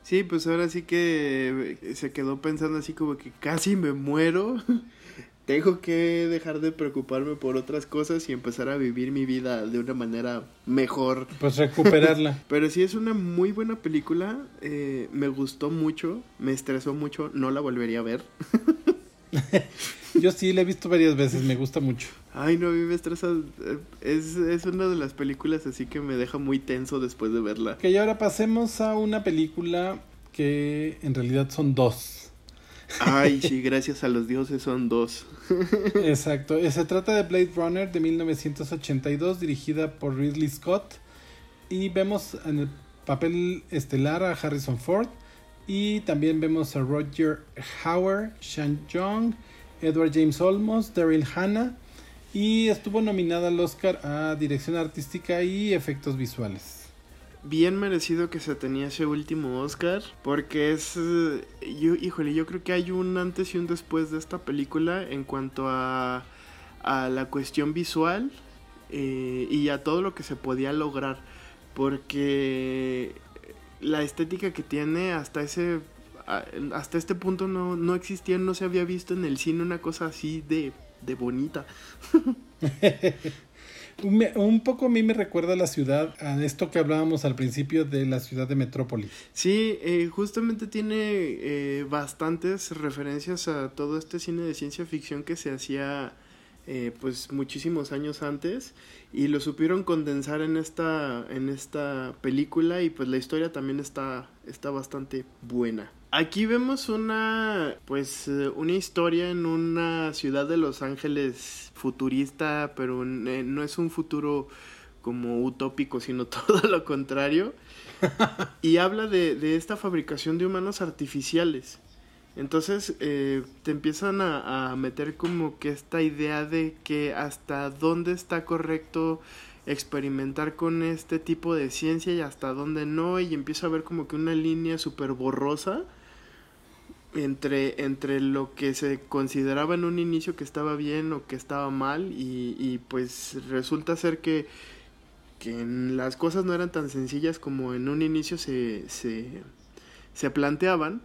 Sí, pues ahora sí que se quedó pensando así como que casi me muero. Tengo que dejar de preocuparme por otras cosas y empezar a vivir mi vida de una manera mejor. Pues recuperarla. Pero sí es una muy buena película. Eh, me gustó mucho, me estresó mucho, no la volvería a ver. Yo sí la he visto varias veces, me gusta mucho. Ay, no, a mí me estresa. Es, es una de las películas así que me deja muy tenso después de verla. Que y ahora pasemos a una película que en realidad son dos. Ay, sí, gracias a los dioses son dos. Exacto. Eh, se trata de Blade Runner de 1982, dirigida por Ridley Scott. Y vemos en el papel estelar a Harrison Ford. Y también vemos a Roger Hauer, Shan Jong, Edward James Olmos, Daryl Hannah. Y estuvo nominada al Oscar a Dirección Artística y Efectos Visuales bien merecido que se tenía ese último Oscar porque es eh, yo híjole yo creo que hay un antes y un después de esta película en cuanto a, a la cuestión visual eh, y a todo lo que se podía lograr porque la estética que tiene hasta ese hasta este punto no, no existía, no se había visto en el cine una cosa así de, de bonita. un poco a mí me recuerda a la ciudad, a esto que hablábamos al principio de la ciudad de Metrópolis. Sí, eh, justamente tiene eh, bastantes referencias a todo este cine de ciencia ficción que se hacía eh, pues muchísimos años antes y lo supieron condensar en esta en esta película y pues la historia también está está bastante buena. Aquí vemos una pues eh, una historia en una ciudad de Los Ángeles futurista, pero eh, no es un futuro como utópico, sino todo lo contrario. y habla de, de esta fabricación de humanos artificiales. Entonces eh, te empiezan a, meter como que esta idea de que hasta dónde está correcto experimentar con este tipo de ciencia y hasta dónde no y empieza a ver como que una línea súper borrosa entre, entre lo que se consideraba en un inicio que estaba bien o que estaba mal y, y pues resulta ser que, que las cosas no eran tan sencillas como en un inicio se, se, se planteaban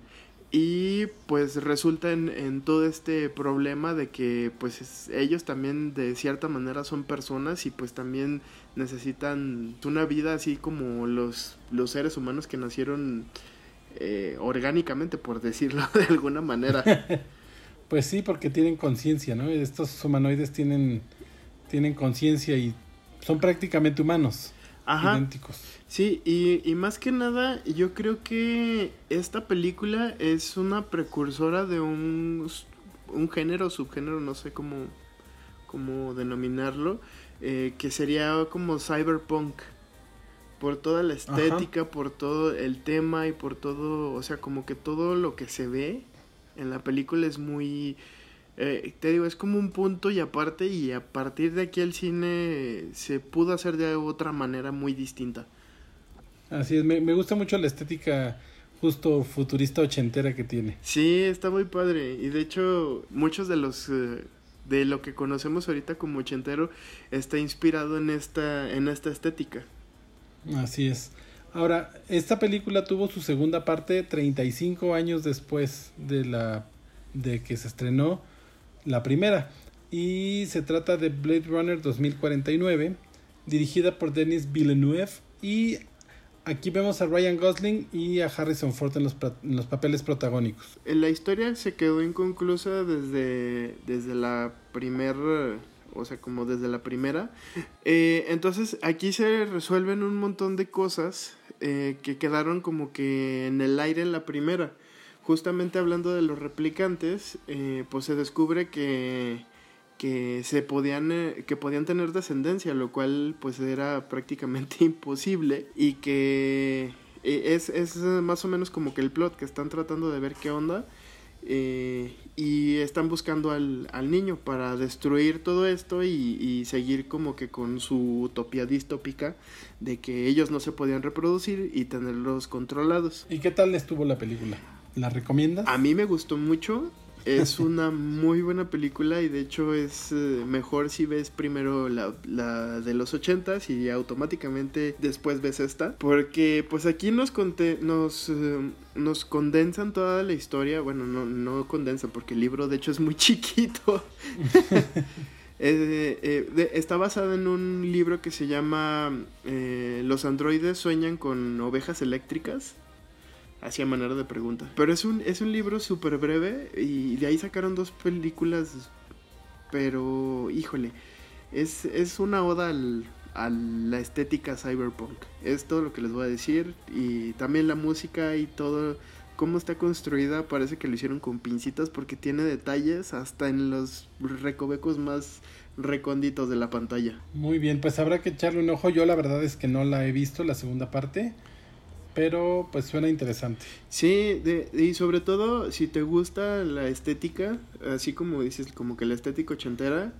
y pues resulta en, todo este problema de que pues ellos también de cierta manera son personas y pues también necesitan una vida así como los, los seres humanos que nacieron eh, orgánicamente por decirlo de alguna manera. pues sí, porque tienen conciencia, ¿no? Estos humanoides tienen, tienen conciencia y son prácticamente humanos. Idénticos. Sí, y, y, más que nada, yo creo que esta película es una precursora de un, un género, subgénero, no sé cómo, cómo denominarlo, eh, que sería como cyberpunk. Por toda la estética, por todo el tema y por todo, o sea, como que todo lo que se ve en la película es muy... Eh, te digo, es como un punto y aparte y a partir de aquí el cine se pudo hacer de otra manera muy distinta. Así es, me, me gusta mucho la estética justo futurista ochentera que tiene. Sí, está muy padre. Y de hecho, muchos de los eh, de lo que conocemos ahorita como ochentero está inspirado en esta, en esta estética. Así es. Ahora, esta película tuvo su segunda parte 35 años después de la de que se estrenó la primera y se trata de Blade Runner 2049 dirigida por Denis Villeneuve y Aquí vemos a Ryan Gosling y a Harrison Ford en los, en los papeles protagónicos. La historia se quedó inconclusa desde, desde la primera, o sea, como desde la primera. Eh, entonces aquí se resuelven un montón de cosas eh, que quedaron como que en el aire en la primera. Justamente hablando de los replicantes, eh, pues se descubre que que se podían eh, que podían tener descendencia lo cual pues era prácticamente imposible y que eh, es, es más o menos como que el plot que están tratando de ver qué onda eh, y están buscando al, al, niño para destruir todo esto y, y, seguir como que con su utopía distópica de que ellos no se podían reproducir y tenerlos controlados. ¿Y qué tal estuvo la película? ¿La recomiendas? A mí me gustó mucho. Es una muy buena película y de hecho es eh, mejor si ves primero la, la, de los ochentas y automáticamente después ves esta. Porque pues aquí nos, nos, eh, nos condensan toda la historia. Bueno, no, no condensan porque el libro de hecho es muy chiquito. Eh, está basado en un libro que se llama Los androides sueñan con ovejas eléctricas hacía manera de pregunta. Pero es un, es un libro súper breve y de ahí sacaron dos películas, pero híjole, es, es una oda al, a la estética cyberpunk. Es todo lo que les voy a decir y también la música y todo cómo está construida parece que lo hicieron con pincitas porque tiene detalles hasta en los recovecos más recónditos de la pantalla. Muy bien, pues habrá que echarle un ojo. Yo la verdad es que no la he visto, la segunda parte pero pues suena interesante. Sí, y sobre todo si te gusta la estética, así como dices, como que la estética ochentera,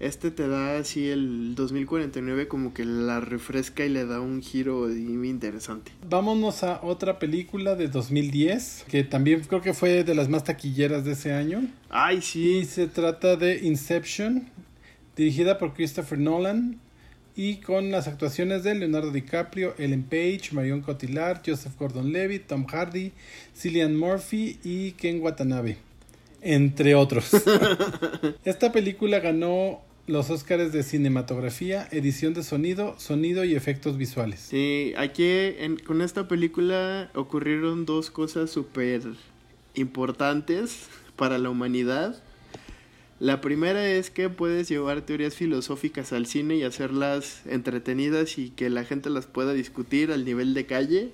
este te da así el 2049 como que la refresca y le da un giro muy interesante. Vámonos a otra película de 2010, que también creo que fue de las más taquilleras de ese año. Ay, sí. Y se trata de Inception, dirigida por Christopher Nolan, y con las actuaciones de Leonardo DiCaprio, Ellen Page, Marion Cotillard, Joseph Gordon-Levitt, Tom Hardy, Cillian Murphy y Ken Watanabe, entre otros. Esta película ganó los Oscars de cinematografía, edición de sonido, sonido y efectos visuales. Sí, aquí con esta película ocurrieron dos cosas súper importantes para la humanidad. La primera es que puedes llevar teorías filosóficas al cine y hacerlas entretenidas y que la gente las pueda discutir al nivel de calle.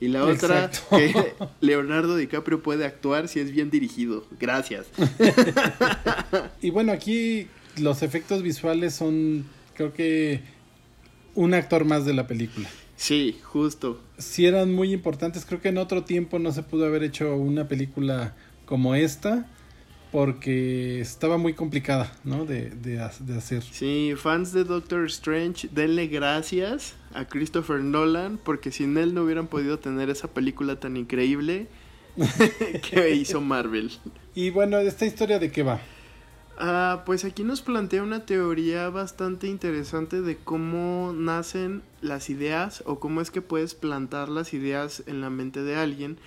Y la otra, que Leonardo DiCaprio puede actuar si es bien dirigido. Gracias. y bueno, aquí los efectos visuales son, creo que, un actor más de la película. Sí, justo. Sí eran muy importantes. Creo que en otro tiempo no se pudo haber hecho una película como esta porque estaba muy complicada, ¿no? De, de, hacer. Sí, fans de Doctor Strange, denle gracias a Christopher Nolan, porque sin él no hubieran podido tener esa película tan increíble que hizo Marvel. Y bueno, ¿esta historia de qué va? Ah, pues aquí nos plantea una teoría bastante interesante de cómo nacen las ideas o cómo es que puedes plantar las ideas en la mente de alguien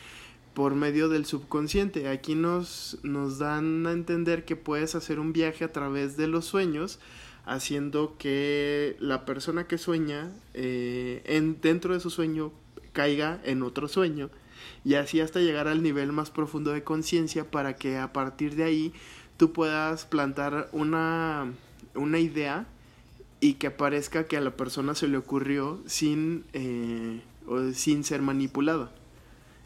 por medio del subconsciente. Aquí nos, nos dan a entender que puedes hacer un viaje a través de los sueños, haciendo que la persona que sueña eh, en, dentro de su sueño caiga en otro sueño y así hasta llegar al nivel más profundo de conciencia para que a partir de ahí tú puedas plantar una, una idea y que parezca que a la persona se le ocurrió sin, eh, sin ser manipulada.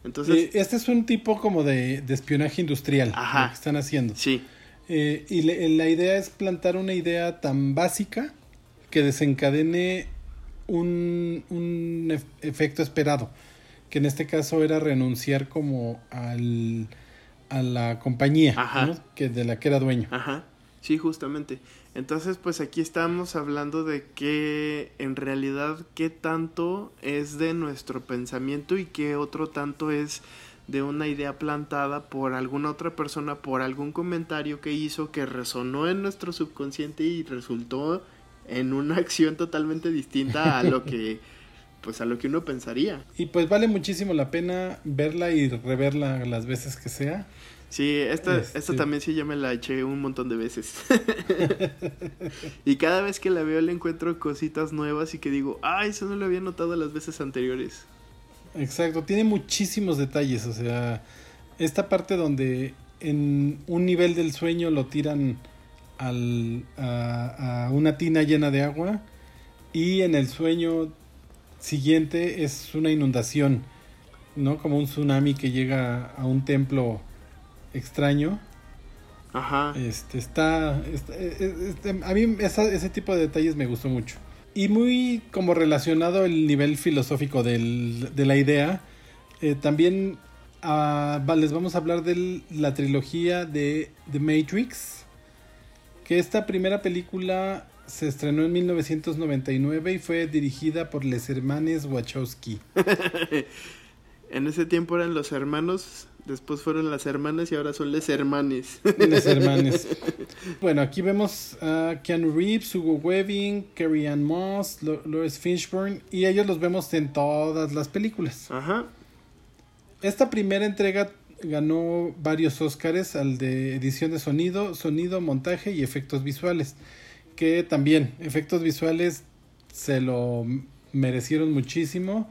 Entonces, este es un tipo como de, espionaje industrial que están haciendo. Sí. Eh, y la idea es plantar una idea tan básica que desencadene un, un efecto esperado, que en este caso era renunciar como al, a la compañía que de la que era dueño. Ajá. Sí, justamente. Entonces, pues aquí estamos hablando de que en realidad qué tanto es de nuestro pensamiento y qué otro tanto es de una idea plantada por alguna otra persona, por algún comentario que hizo que resonó en nuestro subconsciente y resultó en una acción totalmente distinta a lo que pues a lo que uno pensaría. Y pues vale muchísimo la pena verla y reverla las veces que sea. Sí, esta, esta este. también sí ya me la eché un montón de veces. y cada vez que la veo le encuentro cositas nuevas y que digo, ay, eso no lo había notado las veces anteriores. Exacto, tiene muchísimos detalles, o sea, esta parte donde en un nivel del sueño lo tiran al, a, a una tina llena de agua y en el sueño siguiente es una inundación, ¿no? Como un tsunami que llega a un templo extraño. Ajá. Este, está, este, a mí ese tipo de detalles me gustó mucho. Y muy como relacionado el nivel filosófico del, de la idea, eh, también ah, les vamos a hablar de la trilogía de The Matrix, que esta primera película se estrenó en 1999 y fue dirigida por les hermanes Wachowski. en ese tiempo eran los hermanos Después fueron las hermanas y ahora son les hermanes. Les hermanes. bueno, aquí vemos a Keanu Reeves, Hugo Webbing, Carrie Ann Moss, Lois Fishburne y ellos los vemos en todas las películas. Ajá. Esta primera entrega ganó varios Óscares al de edición de sonido, sonido, montaje y efectos visuales. Que también, efectos visuales se lo merecieron muchísimo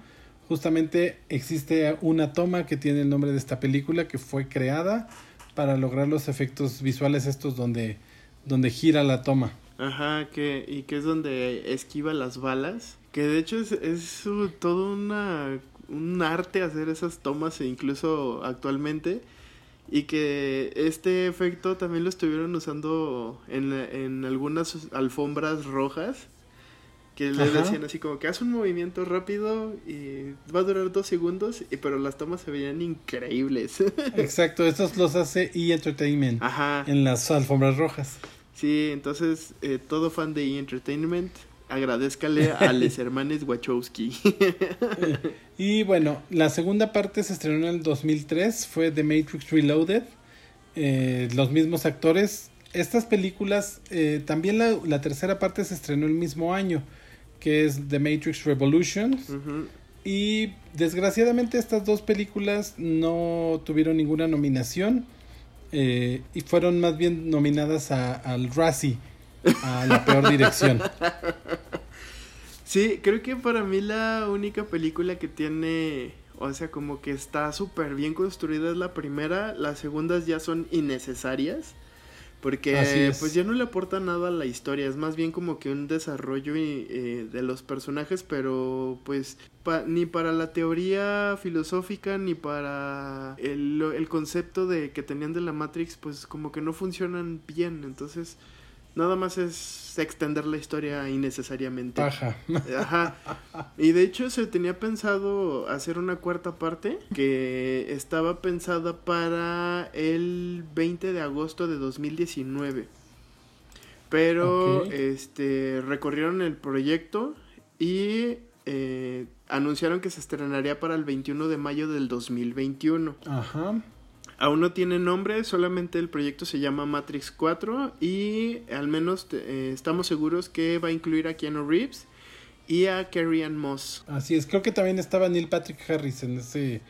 justamente existe una toma que tiene el nombre de esta película que fue creada para lograr los efectos visuales estos donde, donde gira la toma. Ajá, que, y que es donde esquiva las balas. Que de hecho es, es todo una, un arte hacer esas tomas incluso actualmente. Y que este efecto también lo estuvieron usando en, en algunas alfombras rojas que le decían así como que hace un movimiento rápido y va a durar dos segundos, y, pero las tomas se veían increíbles. Exacto, estos los hace E! Entertainment Ajá. en las alfombras rojas. Sí, entonces eh, todo fan de E! Entertainment, agradezcale a los hermanos Wachowski. y bueno, la segunda parte se estrenó en el 2003, fue The Matrix Reloaded. Eh, los mismos actores. Estas películas, eh, también la, la tercera parte se estrenó el mismo año que es The Matrix Revolutions. Y desgraciadamente estas dos películas no tuvieron ninguna nominación eh, y fueron más bien nominadas a, al Razzie, a la peor dirección. Sí, creo que para mí la única película que tiene, o sea, como que está súper bien construida es la primera, las segundas ya son innecesarias. Porque pues ya no le aporta nada a la historia, es más bien como que un desarrollo eh, de los personajes, pero pues ni para la teoría filosófica ni para el, el concepto de que tenían de la Matrix, pues como que no funcionan bien, entonces Nada más es extender la historia innecesariamente. Ajá. Ajá. Y de hecho se tenía pensado hacer una cuarta parte que estaba pensada para el 20 de agosto de 2019. Pero este recorrieron el proyecto y eh, anunciaron que se estrenaría para el 21 de mayo del 2021. Ajá. Aún no tiene nombre, solamente el proyecto se llama Matrix 4 y al menos eh, estamos seguros que va a incluir a Keanu Reeves y a Carrie Ann Moss. Así es, creo que también estaba Neil Patrick Harris en ese,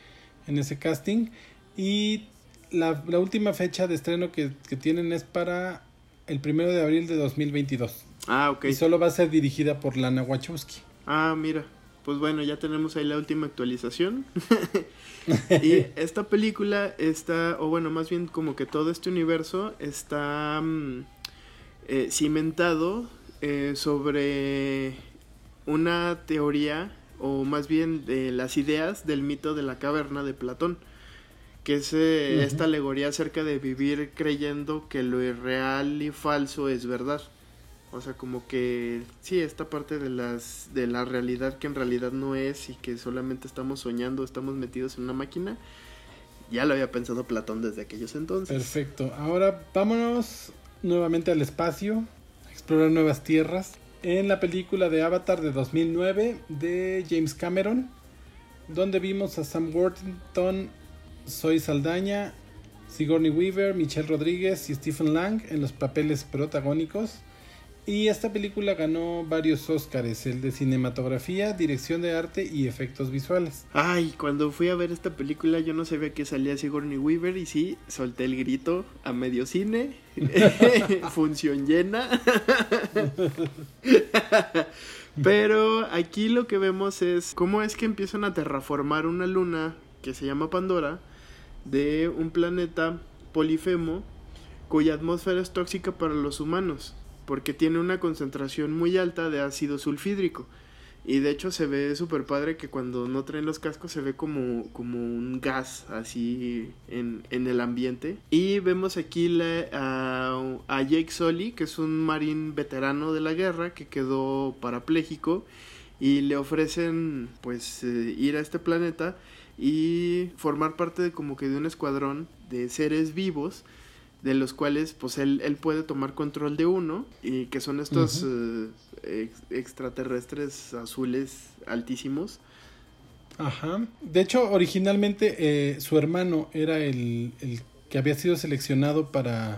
en ese casting. Y la, última fecha de estreno que, tienen es para el primero de abril de 2022. Ah, ok. Y solo va a ser dirigida por Lana Wachowski. Ah, mira. Pues bueno, ya tenemos ahí la última actualización. y esta película está, o bueno, más bien como que todo este universo está mm, eh, cimentado eh, sobre una teoría, o más bien de las ideas del mito de la caverna de Platón que es eh, esta alegoría acerca de vivir creyendo que lo irreal y falso es verdad. O sea, como que sí, esta parte de las de la realidad que en realidad no es y que solamente estamos soñando, estamos metidos en una máquina. Ya lo había pensado Platón desde aquellos entonces. Perfecto. Ahora vámonos nuevamente al espacio, a explorar nuevas tierras. En la película de Avatar de 2009 de James Cameron, donde vimos a Sam Worthington soy Saldaña, Sigourney Weaver, Michelle Rodríguez y Stephen Lang en los papeles protagónicos. Y esta película ganó varios Oscars, el de cinematografía, dirección de arte y efectos visuales. Ay, cuando fui a ver esta película yo no sabía que salía Sigourney Weaver y sí, solté el grito a medio cine. Función llena. Pero aquí lo que vemos es cómo es que empiezan a terraformar una luna que se llama Pandora de un planeta polifemo cuya atmósfera es tóxica para los humanos, porque tiene una concentración muy alta de ácido sulfídrico. Y de hecho se ve súper padre que cuando no traen los cascos se ve como, como un gas así en, el ambiente. Y vemos aquí a, a, Jake Sully, que es un marín veterano de la guerra que quedó parapléjico. Y le ofrecen pues eh, ir a este planeta y formar parte de como que de un escuadrón de seres vivos de los cuales pues él, él puede tomar control de uno y que son estos eh, extraterrestres azules altísimos. Ajá. De hecho, originalmente eh, su hermano era el, que había sido seleccionado para,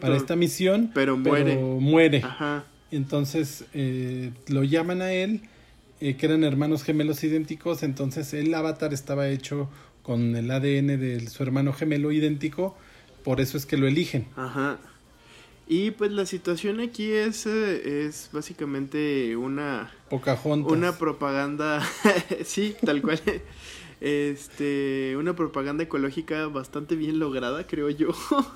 para esta misión. Pero muere. muere. Ajá. Entonces eh, lo llaman a él eh, que eran hermanos gemelos idénticos, entonces el avatar estaba hecho con el ADN de su hermano gemelo idéntico, por eso es que lo eligen. Ajá. Y pues la situación aquí es, eh, es básicamente una... Pocahontas. Una propaganda, sí, tal cual. este, una propaganda ecológica bastante bien lograda, creo yo.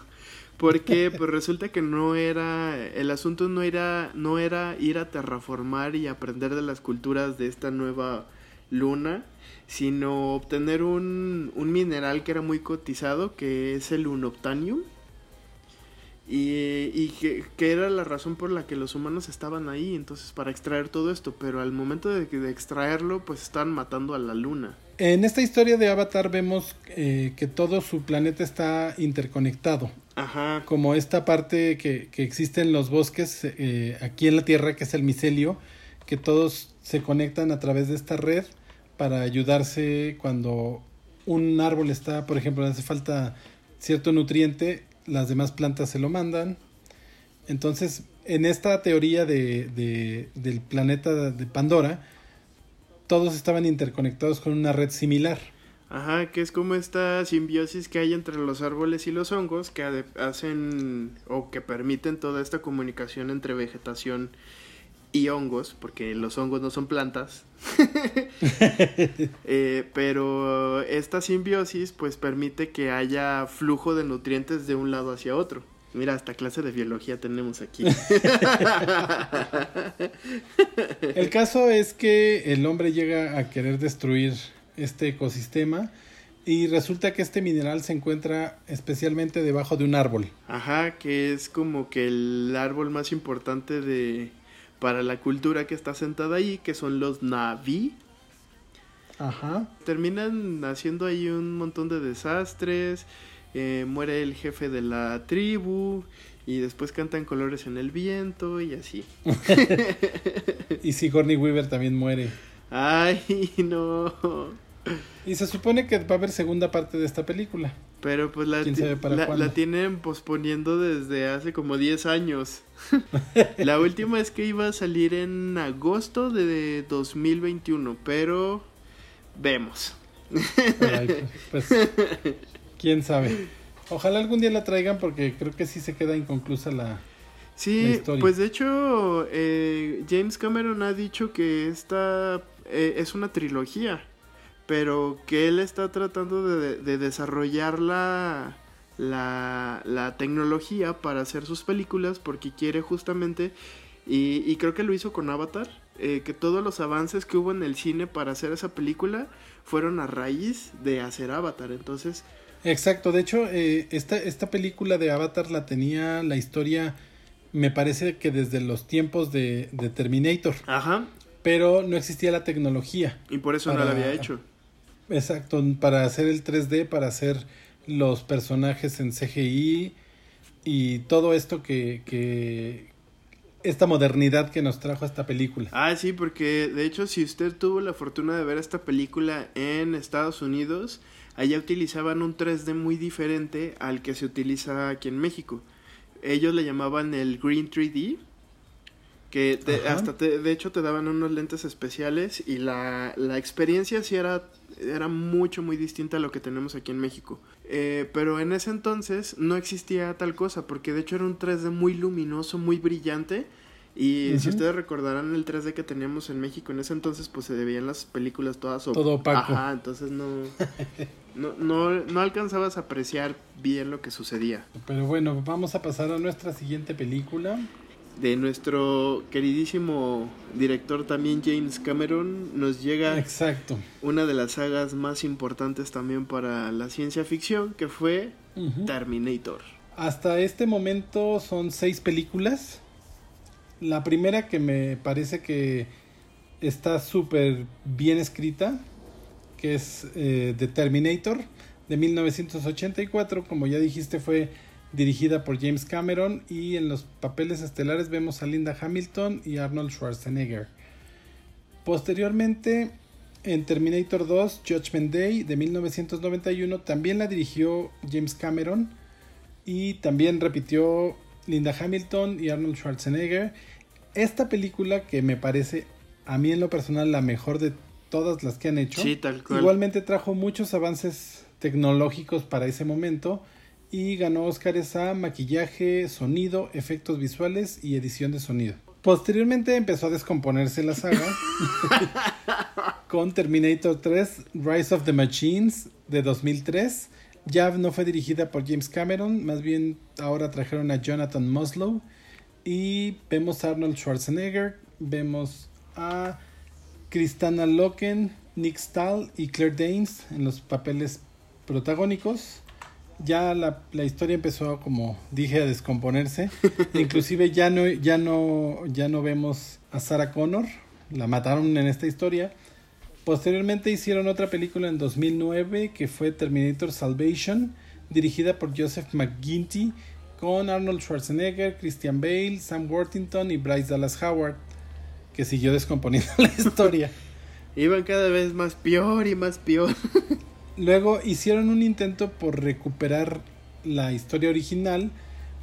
Porque pues resulta que no era, el asunto no era, no era ir a terraformar y aprender de las culturas de esta nueva luna, sino obtener un, un mineral que era muy cotizado, que es el unobtanium. Y, y que, que, era la razón por la que los humanos estaban ahí, entonces para extraer todo esto, pero al momento de, de extraerlo, pues estaban matando a la luna. En esta historia de Avatar vemos eh, que todo su planeta está interconectado. Ajá. Como esta parte que, que existe en los bosques eh, aquí en la Tierra, que es el micelio, que todos se conectan a través de esta red para ayudarse cuando un árbol está, por ejemplo, hace falta cierto nutriente, las demás plantas se lo mandan. Entonces, en esta teoría de, de, del planeta de Pandora, todos estaban interconectados con una red similar. Ajá, que es como esta simbiosis que hay entre los árboles y los hongos que hacen o que permiten toda esta comunicación entre vegetación y hongos, porque los hongos no son plantas. Eh, pero esta simbiosis pues permite que haya flujo de nutrientes de un lado hacia otro. Mira, esta clase de biología tenemos aquí. el caso es que el hombre llega a querer destruir este ecosistema y resulta que este mineral se encuentra especialmente debajo de un árbol. Ajá, que es como que el árbol más importante de para la cultura que está sentada ahí, que son los Navi. Ajá. Terminan haciendo ahí un montón de desastres eh, muere el jefe de la tribu y después cantan colores en el viento y así. y Sigourney Weaver también muere. Ay, no. Y se supone que va a haber segunda parte de esta película. Pero pues la, la, tienen posponiendo desde hace como 10 años. la última es que iba a salir en agosto de 2021, pero vemos. pues, Quién sabe. Ojalá algún día la traigan porque creo que sí se queda inconclusa la, Sí, pues de hecho eh, James Cameron ha dicho que esta eh, es una trilogía, pero que él está tratando de, desarrollar la, la, tecnología para hacer sus películas porque quiere justamente, y, creo que lo hizo con Avatar, eh, que todos los avances que hubo en el cine para hacer esa película fueron a raíz de hacer Avatar, entonces... Exacto, de hecho esta, esta película de Avatar la tenía la historia me parece que desde los tiempos de, Terminator. Ajá. Pero no existía la tecnología. Y por eso no la había hecho. Exacto, para hacer el 3D, para hacer los personajes en CGI y todo esto que, que, esta modernidad que nos trajo esta película. Ah, sí, porque de hecho si usted tuvo la fortuna de ver esta película en Estados Unidos, allá utilizaban un 3D muy diferente al que se utiliza aquí en México ellos le llamaban el Green 3D, que hasta de hecho te daban unos lentes especiales y la, experiencia sí era, era mucho, muy distinta a lo que tenemos aquí en México. Eh, pero en ese entonces no existía tal cosa, porque de hecho era un 3D muy luminoso, muy brillante. Y si ustedes recordarán el 3D que teníamos en México en ese entonces, pues se debían las películas todas Todo opaco. Ajá, entonces no, no, no, no alcanzabas a apreciar bien lo que sucedía. Pero bueno, vamos a pasar a nuestra siguiente película. De nuestro queridísimo director también James Cameron nos llega Exacto. una de las sagas más importantes también para la ciencia ficción que fue Terminator. Hasta este momento son seis películas. La primera que me parece que está súper bien escrita, que es eh, The Terminator de 1984. Como ya dijiste, fue dirigida por James Cameron y en los papeles estelares vemos a Linda Hamilton y Arnold Schwarzenegger. Posteriormente, en Terminator 2, Judgment Day de 1991, también la dirigió James Cameron y también repitió Linda Hamilton y Arnold Schwarzenegger. Esta película que me parece a mí en lo personal la mejor de todas las que han hecho. Igualmente trajo muchos avances tecnológicos para ese momento y ganó Oscars a maquillaje, sonido, efectos visuales y edición de sonido. Posteriormente empezó a descomponerse la saga con Terminator 3, Rise of the Machines de 2003. Ya no fue dirigida por James Cameron, más bien ahora trajeron a Jonathan Muslow y vemos a Arnold Schwarzenegger, vemos a Kristana Loken, Nick Stahl y Claire Danes en los papeles protagónicos. Ya la, historia empezó, como dije, a descomponerse. Inclusive ya no, ya, no, ya no vemos a Sarah Connor. La mataron en esta historia. Posteriormente hicieron otra película en 2009 que fue Terminator Salvation, dirigida por Joseph McGinty, con Arnold Schwarzenegger, Christian Bale, Sam Worthington y Bryce Dallas Howard, que siguió descomponiendo la historia. Iban cada vez más peor y más peor. Luego hicieron un intento por recuperar la historia original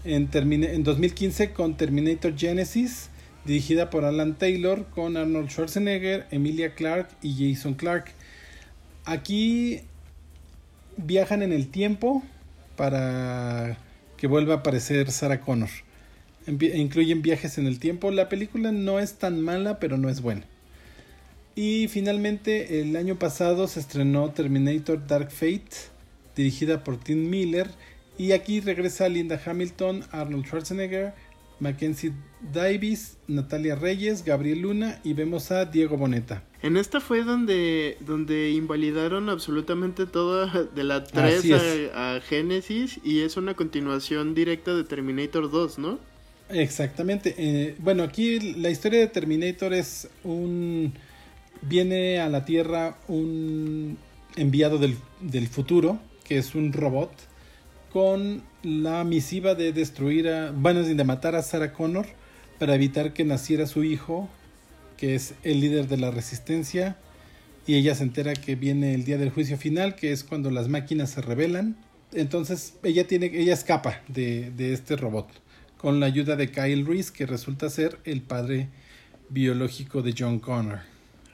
en, en 2015 con Terminator Genesis, dirigida por Alan Taylor, con Arnold Schwarzenegger, Emilia Clarke y Jason Clarke. Aquí viajan en el tiempo para que vuelva a aparecer Sarah Connor. Incluyen viajes en el tiempo. La película no es tan mala, pero no es buena. Y finalmente el año pasado se estrenó Terminator Dark Fate, dirigida por Tim Miller. Y aquí regresa Linda Hamilton, Arnold Schwarzenegger, Mackenzie Davis, Natalia Reyes, Gabriel Luna y vemos a Diego Boneta. En esta fue donde, donde invalidaron absolutamente todo de la 3 a, a, Genesis y es una continuación directa de Terminator 2, ¿no? Exactamente. Eh, bueno, aquí la historia de Terminator es un viene a la Tierra un enviado del, futuro, que es un robot, con la misiva de destruir a, bueno, de matar a Sarah Connor para evitar que naciera su hijo, que es el líder de la resistencia, y ella se entera que viene el día del juicio final, que es cuando las máquinas se rebelan. Entonces ella tiene, ella escapa de, de este robot con la ayuda de Kyle Reese, que resulta ser el padre biológico de John Connor.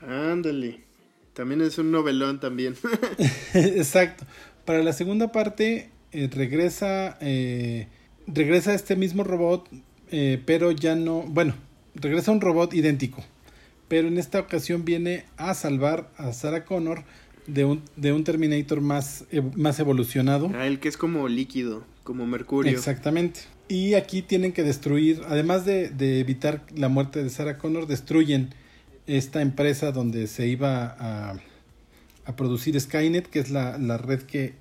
Ándale. También es un novelón también. Exacto. Para la segunda parte eh, regresa, eh, regresa este mismo robot, eh, pero ya no, bueno, regresa un robot idéntico, pero en esta ocasión viene a salvar a Sarah Connor de un, de un Terminator más, más evolucionado. Ah, el que es como líquido, como mercurio. Exactamente. Y aquí tienen que destruir, además de, de evitar la muerte de Sarah Connor, destruyen esta empresa donde se iba a a producir Skynet, que es la, red que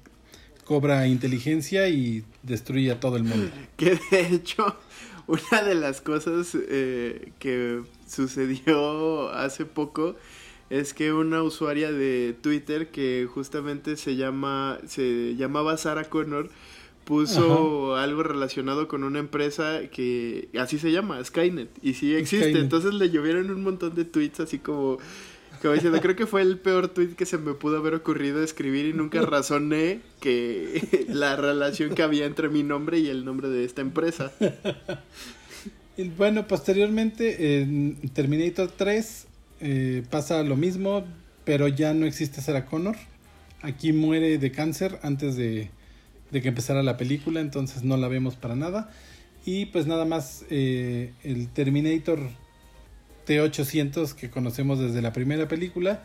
cobra inteligencia y destruye a todo el mundo. Que de hecho, una de las cosas eh, que sucedió hace poco es que una usuaria de Twitter que justamente se llama se llamaba Sarah Connor puso algo relacionado con una empresa que así se llama Skynet y sí existe entonces le llovieron un montón de tweets así como creo que fue el peor tweet que se me pudo haber ocurrido escribir y nunca razoné que la relación que había entre mi nombre y el nombre de esta empresa. Bueno, posteriormente en Terminator 3 eh, pasa lo mismo, pero ya no existe Sarah Connor. Aquí muere de cáncer antes de, que empezara la película, entonces no la vemos para nada. Y pues nada más eh, el Terminator T-800 que conocemos desde la primera película,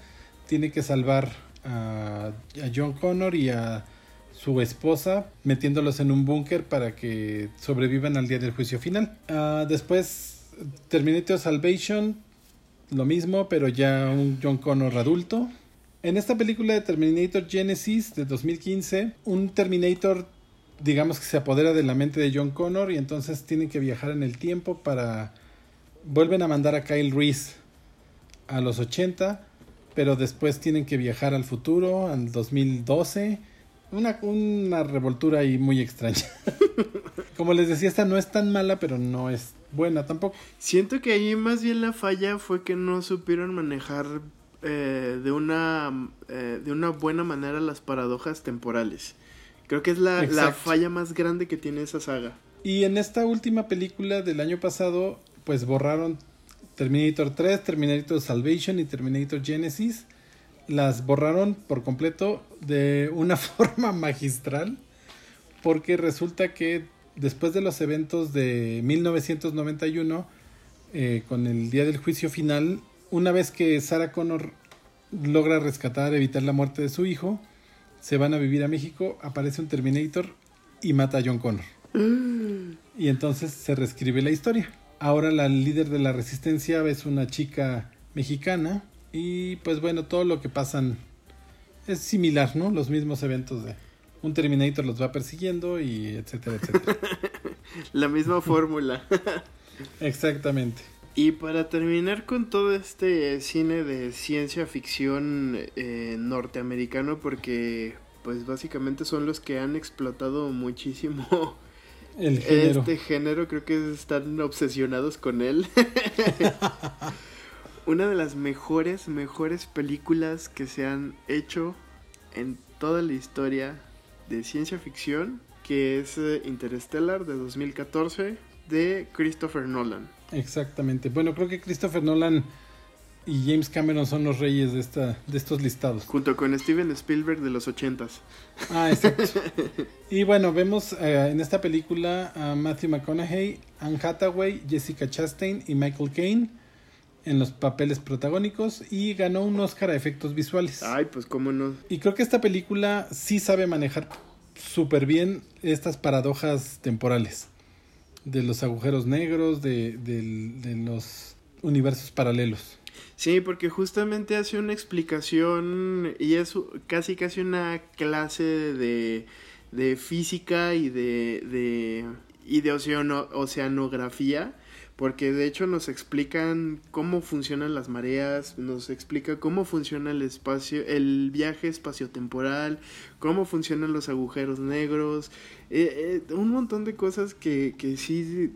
tiene que salvar a, John Connor y a su esposa, metiéndolos en un búnker para que sobrevivan al día del juicio final. Uh, después, Terminator Salvation, lo mismo, pero ya un John Connor adulto. En esta película de Terminator Genesis de 2015, un Terminator, digamos que se apodera de la mente de John Connor y entonces tienen que viajar en el tiempo para vuelven a mandar a Kyle Reese a los 80, pero después tienen que viajar al futuro, al 2012. Una, una revoltura ahí muy extraña. Como les decía, esta no es tan mala, pero no es buena tampoco. Siento que ahí más bien la falla fue que no supieron manejar eh, de, una, eh, de una buena manera las paradojas temporales. Creo que es la, la falla más grande que tiene esa saga. Y en esta última película del año pasado pues borraron Terminator 3, Terminator Salvation y Terminator Genesis. Las borraron por completo de una forma magistral porque resulta que después de los eventos de 1991, eh, con el día del juicio final, una vez que Sarah Connor logra rescatar, evitar la muerte de su hijo, se van a vivir a México, aparece un Terminator y mata a John Connor. Mm. Y entonces se reescribe la historia. Ahora la líder de la resistencia es una chica mexicana y pues bueno, todo lo que pasan es similar, ¿no? Los mismos eventos de un Terminator los va persiguiendo y etcétera, etcétera. la misma fórmula. Exactamente. Y para terminar con todo este cine de ciencia ficción eh, norteamericano, porque pues básicamente son los que han explotado muchísimo este género creo que están obsesionados con él. Una de las mejores, mejores películas que se han hecho en toda la historia de ciencia ficción, que es eh, Interstellar de 2014 de Christopher Nolan. Exactamente. Bueno, creo que Christopher Nolan y James Cameron son los reyes de, esta, de estos listados. Junto con Steven Spielberg de los ochentas. Ah, exacto. y bueno, vemos eh, en esta película a Matthew McConaughey, Anne Hathaway, Jessica Chastain y Michael Caine en los papeles protagónicos y ganó un Oscar a efectos visuales. Ay, pues cómo no. Y creo que esta película sí sabe manejar súper bien estas paradojas temporales. De los agujeros negros, de, de los universos paralelos. Sí, porque justamente hace una explicación y es casi casi una clase de, de física y de, de, y de oceanografía, porque de hecho nos explican cómo funcionan las mareas, nos explica cómo funciona el espacio, el viaje espaciotemporal, cómo funcionan los agujeros negros, eh, eh, un montón de cosas que, que sí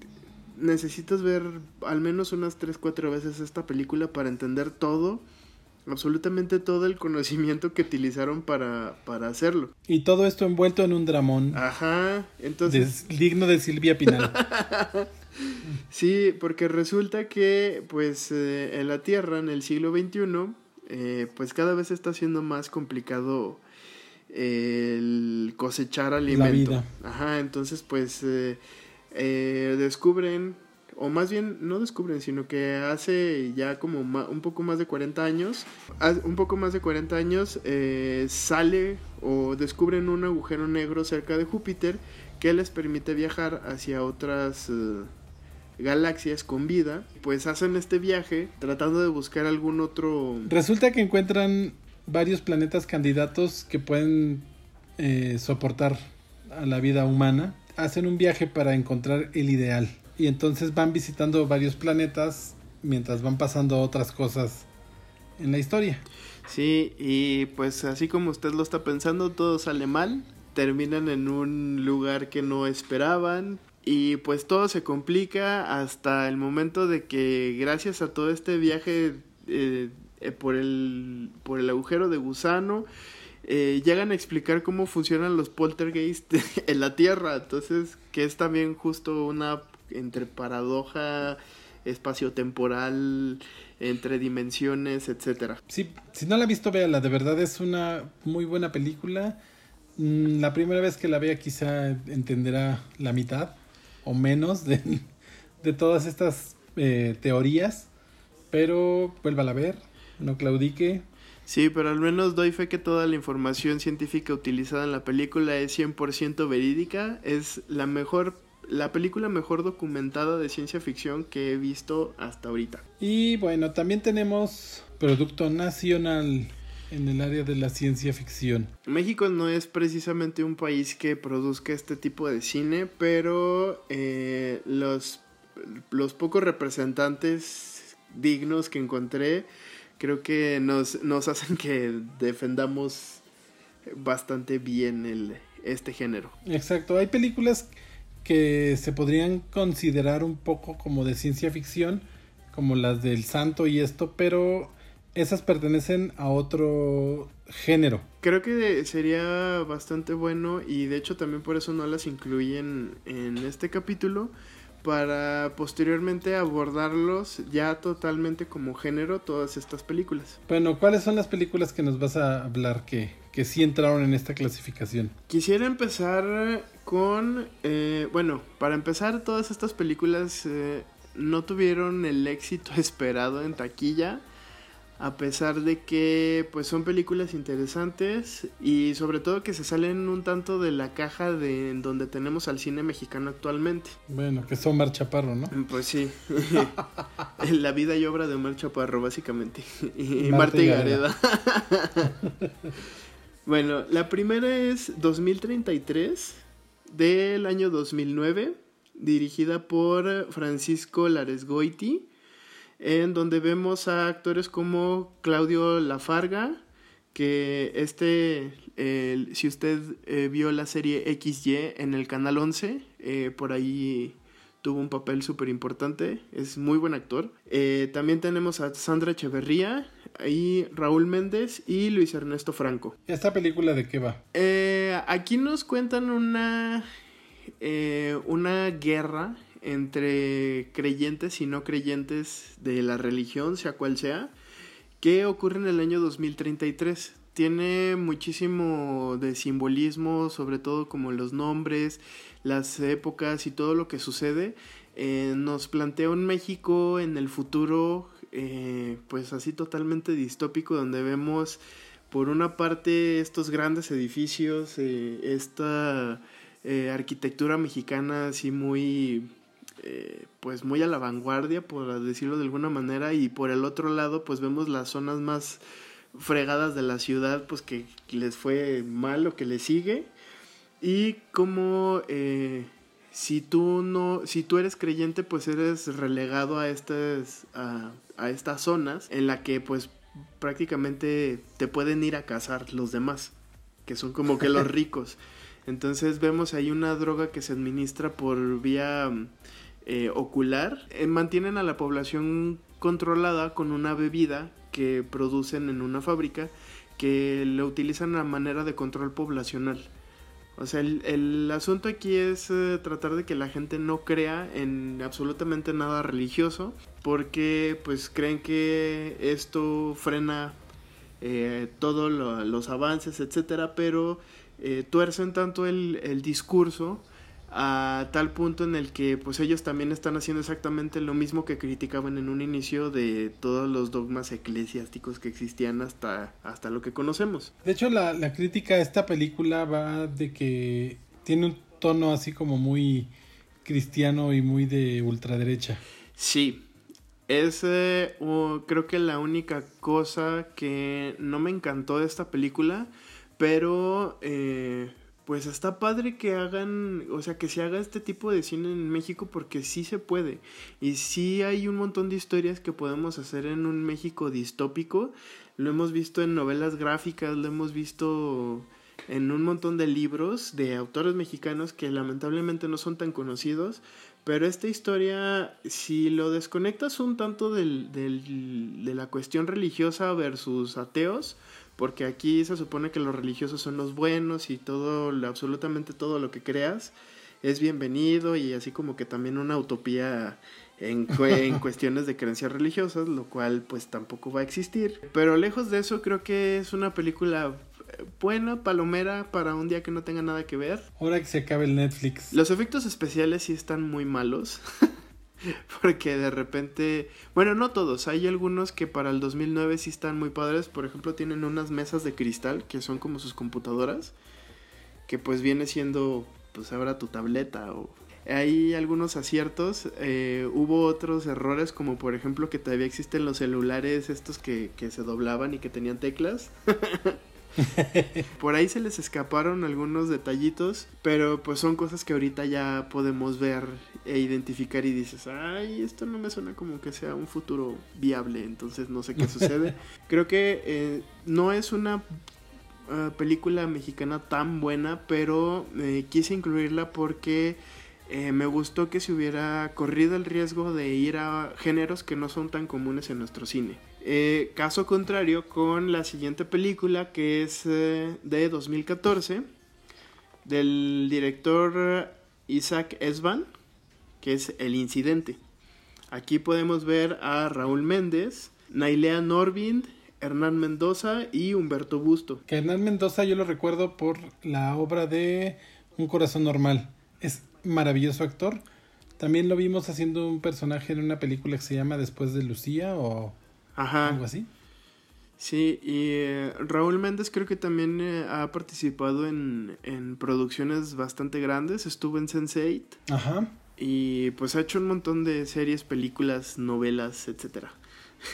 necesitas ver al menos unas 3, 4 veces esta película para entender todo, absolutamente todo el conocimiento que utilizaron para, para hacerlo. Y todo esto envuelto en un dramón. Ajá, entonces... digno de Silvia Pinal. sí, porque resulta que pues eh, en la Tierra, en el siglo XXI, eh, pues cada vez está siendo más complicado el cosechar alimento. Ajá, entonces pues eh, eh, descubren, o más bien no descubren, sino que hace ya como un poco más de 40 años, un poco más de 40 años sale o descubren un agujero negro cerca de Júpiter que les permite viajar hacia otras galaxias con vida, pues hacen este viaje tratando de buscar algún otro... Resulta que encuentran varios planetas candidatos que pueden eh, soportar a la vida humana. Hacen un viaje para encontrar el ideal. Y entonces van visitando varios planetas mientras van pasando otras cosas en la historia. Sí, y pues así como usted lo está pensando, todo sale mal. Terminan en un lugar que no esperaban, y pues todo se complica hasta el momento de que gracias a todo este viaje eh, eh, por, el, por el agujero de gusano, eh, llegan a explicar cómo funcionan los poltergeist en la Tierra. Entonces, que es también justo una entre paradoja espaciotemporal, entre dimensiones, etcétera. Sí, si no la ha visto, véala, de verdad es una muy buena película. Mm, la primera vez que la vea quizá entenderá la mitad o menos de, de todas estas eh, teorías, pero vuelva a ver, no claudique. Sí, pero al menos doy fe que toda la información científica utilizada en la película es 100% verídica, es la mejor la película mejor documentada de ciencia ficción que he visto hasta ahorita. Y bueno, también tenemos producto nacional en el área de la ciencia ficción. México no es precisamente un país que produzca este tipo de cine, pero eh, los, los pocos representantes dignos que encontré creo que nos, nos hacen que defendamos bastante bien el, este género. Exacto, hay películas que se podrían considerar un poco como de ciencia ficción, como las del santo y esto, pero esas pertenecen a otro género. Creo que sería bastante bueno y de hecho también por eso no las incluyen en este capítulo para posteriormente abordarlos ya totalmente como género todas estas películas. Bueno, ¿cuáles son las películas que nos vas a hablar que, que sí entraron en esta clasificación? Quisiera empezar con, eh, bueno, para empezar todas estas películas eh, no tuvieron el éxito esperado en taquilla a pesar de que pues son películas interesantes y sobre todo que se salen un tanto de la caja de en donde tenemos al cine mexicano actualmente. Bueno, que son Omar Chaparro, ¿no? Mm, pues sí. la vida y obra de Omar Chaparro, básicamente. y Marta, y Gareda. bueno, la primera es 2033 del año 2009, dirigida por Francisco Laresgoiti en donde vemos a actores como Claudio Lafarga, que este, si usted eh, vio la serie XY en el Canal 11, eh, por ahí tuvo un papel súper importante, es muy buen actor. Eh, también tenemos a Sandra Echeverría, y Raúl Méndez y Luis Ernesto Franco. ¿Esta película de qué va? aquí nos cuentan una, una guerra entre creyentes y no creyentes de la religión, sea cual sea, que ocurre en el año 2033. Tiene muchísimo de simbolismo, sobre todo como los nombres, las épocas y todo lo que sucede. Eh, nos plantea un México en el futuro, eh, pues así totalmente distópico, donde vemos por una parte estos grandes edificios, eh, esta arquitectura mexicana así muy eh, pues muy a la vanguardia, por decirlo de alguna manera, y por el otro lado, pues vemos las zonas más fregadas de la ciudad, pues que les fue mal lo que les sigue, y como eh, si tú no, si tú eres creyente, pues eres relegado a estas, a, a estas zonas en la que pues prácticamente te pueden ir a cazar los demás, que son como que los ricos. Entonces vemos ahí una droga que se administra por vía eh, ocular, eh, mantienen a la población controlada con una bebida que producen en una fábrica que lo utilizan a manera de control poblacional. O sea, el, asunto aquí es eh, tratar de que la gente no crea en absolutamente nada religioso porque pues creen que esto frena eh, todos los avances, etcétera, pero eh, tuercen tanto el, el discurso a tal punto en el que pues ellos también están haciendo exactamente lo mismo que criticaban en un inicio de todos los dogmas eclesiásticos que existían hasta, hasta lo que conocemos. De hecho la, la crítica a esta película va de que tiene un tono así como muy cristiano y muy de ultraderecha. Sí, es eh, creo que la única cosa que no me encantó de esta película, pero eh, pues está padre que hagan, o sea, que se haga este tipo de cine en México porque sí se puede. Y sí hay un montón de historias que podemos hacer en un México distópico. Lo hemos visto en novelas gráficas, lo hemos visto en un montón de libros de autores mexicanos que lamentablemente no son tan conocidos. Pero esta historia, si lo desconectas un tanto de la cuestión religiosa versus ateos, porque aquí se supone que los religiosos son los buenos y todo, absolutamente todo lo que creas es bienvenido y así como que también una utopía en, en, cuestiones de creencias religiosas, lo cual pues tampoco va a existir. Pero lejos de eso creo que es una película buena, palomera para un día que no tenga nada que ver. Ahora que se acabe el Netflix. Los efectos especiales sí están muy malos. Porque de repente, bueno, no todos, hay algunos que para el 2009 sí están muy padres, por ejemplo tienen unas mesas de cristal que son como sus computadoras, que pues viene siendo pues ahora tu tableta. Hay algunos aciertos, eh, hubo otros errores como por ejemplo que todavía existen los celulares estos que, que se doblaban y que tenían teclas. Por ahí se les escaparon algunos detallitos, pero pues son cosas que ahorita ya podemos ver e identificar y dices, ay, esto no me suena como que sea un futuro viable, entonces no sé qué sucede. Creo que eh, no es una ah, película mexicana tan buena, pero eh, quise incluirla porque... Eh, me gustó que se hubiera corrido el riesgo de ir a géneros que no son tan comunes en nuestro cine. Eh, caso contrario con la siguiente película que es eh, de 2014 del director Isaac Esban, que es El Incidente. Aquí podemos ver a Raúl Méndez, Nailea Norvind, Hernán Mendoza y Humberto Busto. Hernán Mendoza yo lo recuerdo por la obra de Un corazón normal. Maravilloso actor. También lo vimos haciendo un personaje en una película que se llama Después de Lucía o Ajá. Algo así. Sí, y eh, Raúl Méndez creo que también eh, ha participado en, en, producciones bastante grandes. Estuvo en Sense8. Ajá. Y pues ha hecho un montón de series, películas, novelas, etcétera.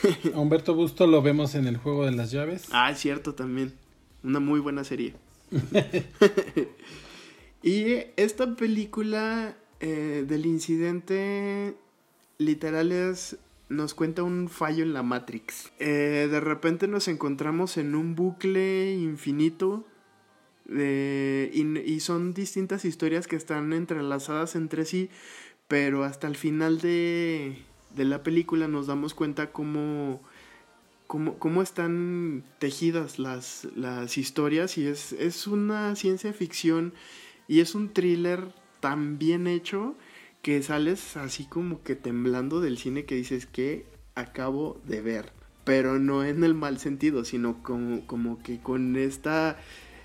A Humberto Busto lo vemos en El Juego de las Llaves. Ah, es cierto también. Una muy buena serie. y esta película eh, del incidente literal es nos cuenta un fallo en la Matrix. Eh, de repente nos encontramos en un bucle infinito y, son distintas historias que están entrelazadas entre sí, pero hasta el final de, la película nos damos cuenta cómo, cómo, están tejidas las, las historias y es, es una ciencia ficción y es un thriller tan bien hecho que sales así como que temblando del cine que dices que acabo de ver. Pero no en el mal sentido, sino como, como que con esta...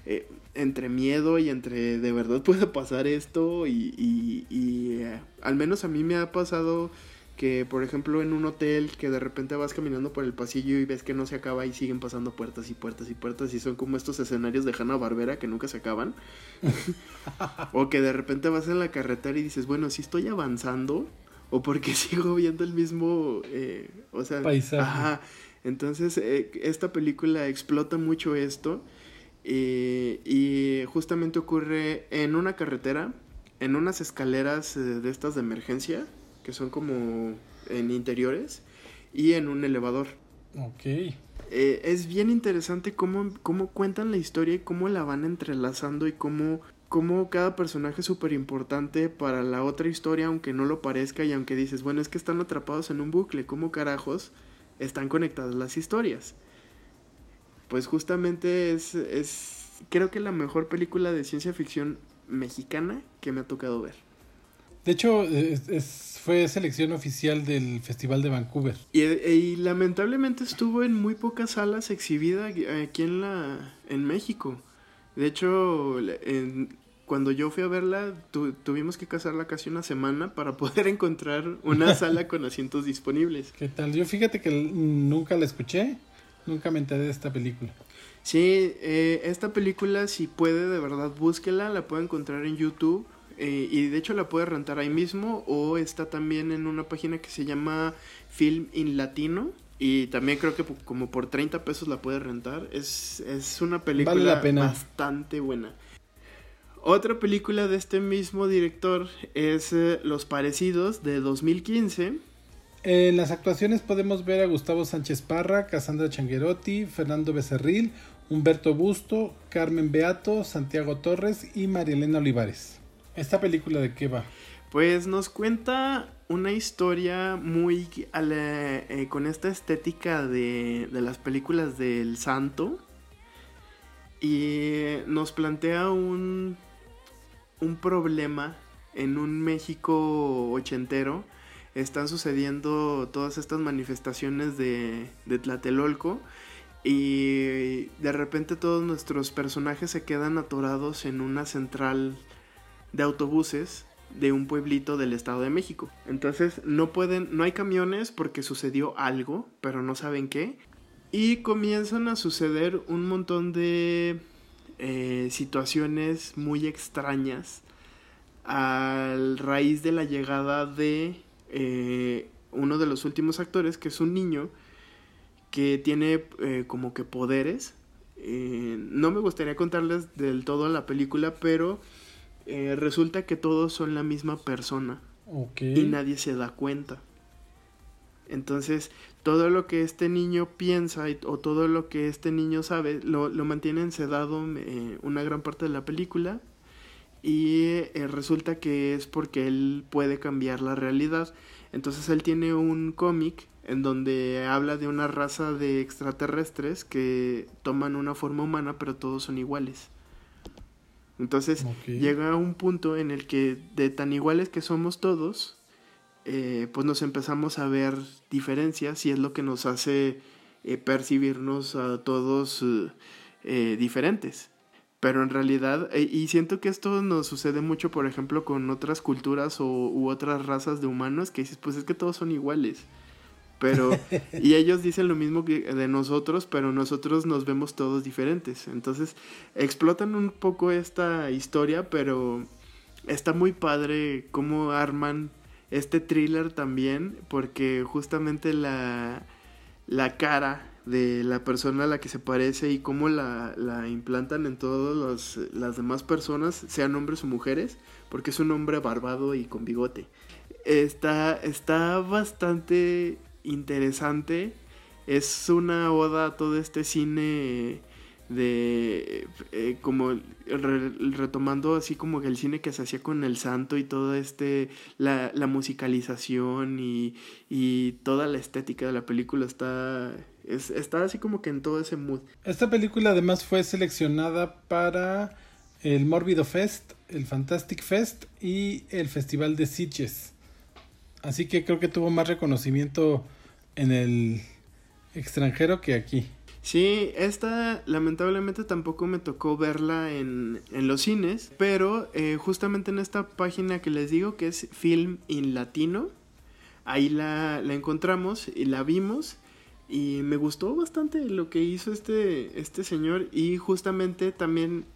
Eh, entre miedo y entre de verdad puede pasar esto y, eh, al menos a mí me ha pasado que por ejemplo en un hotel que de repente vas caminando por el pasillo y ves que no se acaba y siguen pasando puertas y puertas y puertas y son como estos escenarios de Hanna Barbera que nunca se acaban. O que de repente vas en la carretera y dices bueno si estoy avanzando o porque sigo viendo el mismo eh, o sea paisaje. entonces eh, esta película explota mucho esto eh, y justamente ocurre en una carretera en unas escaleras de estas de emergencia que son como en interiores, y en un elevador. Ok. Eh, es bien interesante cómo, cómo cuentan la historia y cómo la van entrelazando y cómo, cómo cada personaje es súper importante para la otra historia, aunque no lo parezca y aunque dices, bueno, es que están atrapados en un bucle, ¿cómo carajos están conectadas las historias? Pues justamente es, es creo que la mejor película de ciencia ficción mexicana que me ha tocado ver. De hecho, es, fue selección oficial del Festival de Vancouver. Y, lamentablemente estuvo en muy pocas salas exhibida aquí en, la, en México. De hecho, cuando yo fui a verla, tuvimos que casarla casi una semana para poder encontrar una sala con asientos disponibles. ¿Qué tal? Yo fíjate que nunca la escuché, nunca me enteré de esta película. Sí, eh, esta película, si puede, de verdad, búsquela, la puede encontrar en YouTube. Eh, y de hecho la puede rentar ahí mismo o está también en una página que se llama Film in Latino y también creo que como por 30 pesos la puede rentar. Es, es una película bastante buena. Otra película de este mismo director es eh, Los Parecidos de 2015. En las actuaciones podemos ver a Gustavo Sánchez Parra, Cassandra Changuerotti, Fernando Becerril, Humberto Busto, Carmen Beato, Santiago Torres y Marielena Olivares. ¿Esta película de qué va? Pues nos cuenta una historia muy eh, con esta estética de, de, las películas del santo y nos plantea un, un problema en un México ochentero. Están sucediendo todas estas manifestaciones de, de Tlatelolco y de repente todos nuestros personajes se quedan atorados en una central de autobuses de un pueblito del Estado de México. Entonces no pueden, no hay camiones porque sucedió algo, pero no saben qué. Y comienzan a suceder un montón de eh, situaciones muy extrañas a raíz de la llegada de eh, uno de los últimos actores, que es un niño que tiene eh, como que poderes. no me gustaría contarles del todo la película, pero eh, resulta que todos son la misma persona. Y nadie se da cuenta. Entonces, todo lo que este niño piensa o todo lo que este niño sabe lo, lo mantiene ensedado eh, una gran parte de la película. Y eh, resulta que es porque él puede cambiar la realidad. Entonces, él tiene un cómic en donde habla de una raza de extraterrestres que toman una forma humana, pero todos son iguales. Entonces llega un punto en el que de tan iguales que somos todos, eh, pues nos empezamos a ver diferencias y es lo que nos hace eh, percibirnos a todos eh, diferentes. Pero en realidad, y siento que esto nos sucede mucho, por ejemplo, con otras culturas o, u otras razas de humanos, que dices, pues es que todos son iguales. Pero, y ellos dicen lo mismo que de nosotros, pero nosotros nos vemos todos diferentes. Entonces, explotan un poco esta historia, pero está muy padre cómo arman este thriller también, porque justamente la, la cara de la persona a la que se parece y cómo la, la implantan en todas las demás personas, sean hombres o mujeres, porque es un hombre barbado y con bigote. Está, está bastante interesante. Es una oda a todo este cine de eh, como retomando así como el cine que se hacía con el santo y todo este la, musicalización y, y, toda la estética de la película está está así como que en todo ese mood esta película además fue seleccionada para el Mórbido Fest el Fantastic Fest y el Festival de Sitges así que creo que tuvo más reconocimiento en el extranjero que aquí. Sí, esta lamentablemente tampoco me tocó verla en, en los cines, pero eh, justamente en esta página que les digo que es Film in Latino, ahí la, la encontramos y la vimos y me gustó bastante lo que hizo este, este señor y justamente también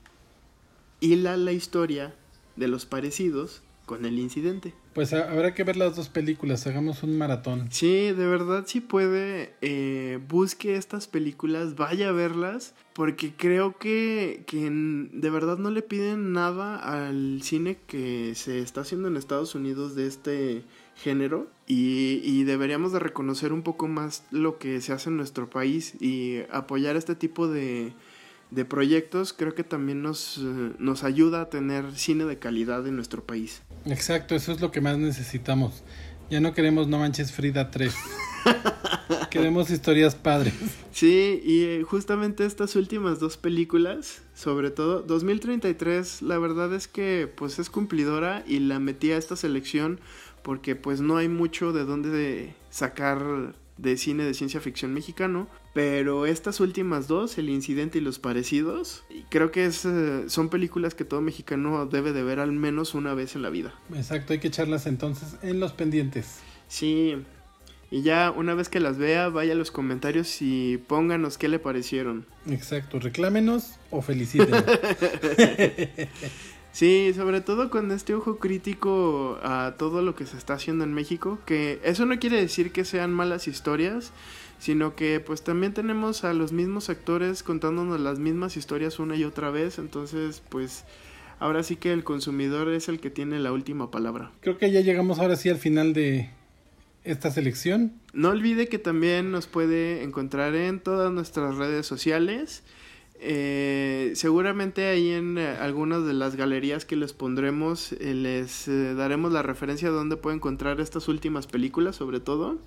hila la historia de los parecidos con el incidente. Pues habrá que ver las dos películas, hagamos un maratón. Sí, de verdad si puede, eh, busque estas películas, vaya a verlas, porque creo que, que de verdad no le piden nada al cine que se está haciendo en Estados Unidos de este género y, y, deberíamos de reconocer un poco más lo que se hace en nuestro país y apoyar este tipo de, de proyectos creo que también nos, eh, nos ayuda a tener cine de calidad en nuestro país. Exacto, eso es lo que más necesitamos. Ya no queremos No Manches Frida 3. Queremos historias padres. Sí, y eh, justamente estas últimas dos películas, sobre todo 2033, la verdad es que pues es cumplidora y la metí a esta selección porque pues no hay mucho de dónde sacar de cine de ciencia ficción mexicano, pero estas últimas dos, El incidente y los parecidos, creo que es, eh, son películas que todo mexicano debe de ver al menos una vez en la vida. Exacto, hay que echarlas entonces en los pendientes. Sí, y ya una vez que las vea, vaya a los comentarios y pónganos qué le parecieron. Exacto, reclámenos o felicítenos. Sí, sobre todo con este ojo crítico a todo lo que se está haciendo en México, que eso no quiere decir que sean malas historias, sino que pues también tenemos a los mismos actores contándonos las mismas historias una y otra vez, entonces pues ahora sí que el consumidor es el que tiene la última palabra. Creo que ya llegamos ahora sí al final de esta selección. No olvide que también nos puede encontrar en todas nuestras redes sociales. Eh, seguramente ahí en eh, algunas de las galerías que les pondremos eh, les daremos la referencia de dónde puede encontrar estas últimas películas sobre todo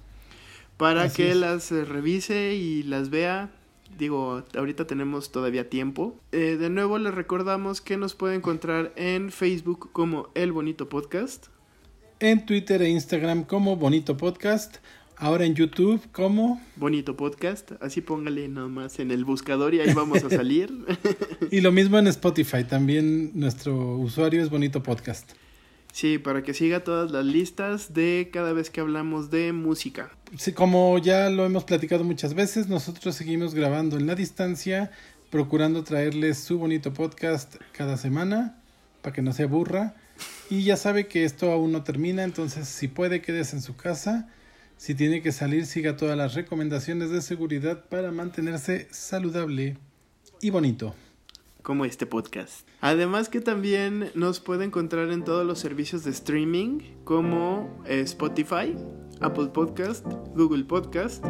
para que las revise y las vea. Digo ahorita tenemos todavía tiempo. De nuevo les recordamos que nos puede encontrar en Facebook como El Bonito Podcast. En Twitter e Instagram como Bonito Podcast Ahora en YouTube, ¿cómo? Bonito podcast, así póngale nomás en el buscador y ahí vamos a salir. y lo mismo en Spotify, también nuestro usuario es Bonito Podcast. Sí, para que siga todas las listas de cada vez que hablamos de música. Sí, como ya lo hemos platicado muchas veces, nosotros seguimos grabando en la distancia, procurando traerles su bonito podcast cada semana, para que no se aburra. Y ya sabe que esto aún no termina, entonces si puede quédese en su casa si tiene que salir, siga todas las recomendaciones de seguridad para mantenerse saludable y bonito. Como este podcast. Además que también nos puede encontrar en todos los servicios de streaming como Spotify, Apple Podcast, Google Podcast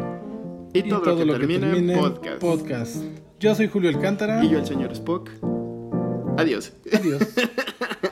y, todo, lo que, termine, en podcast. podcast. Yo soy Julio Alcántara. Y yo el señor Spock. Adiós. Adiós.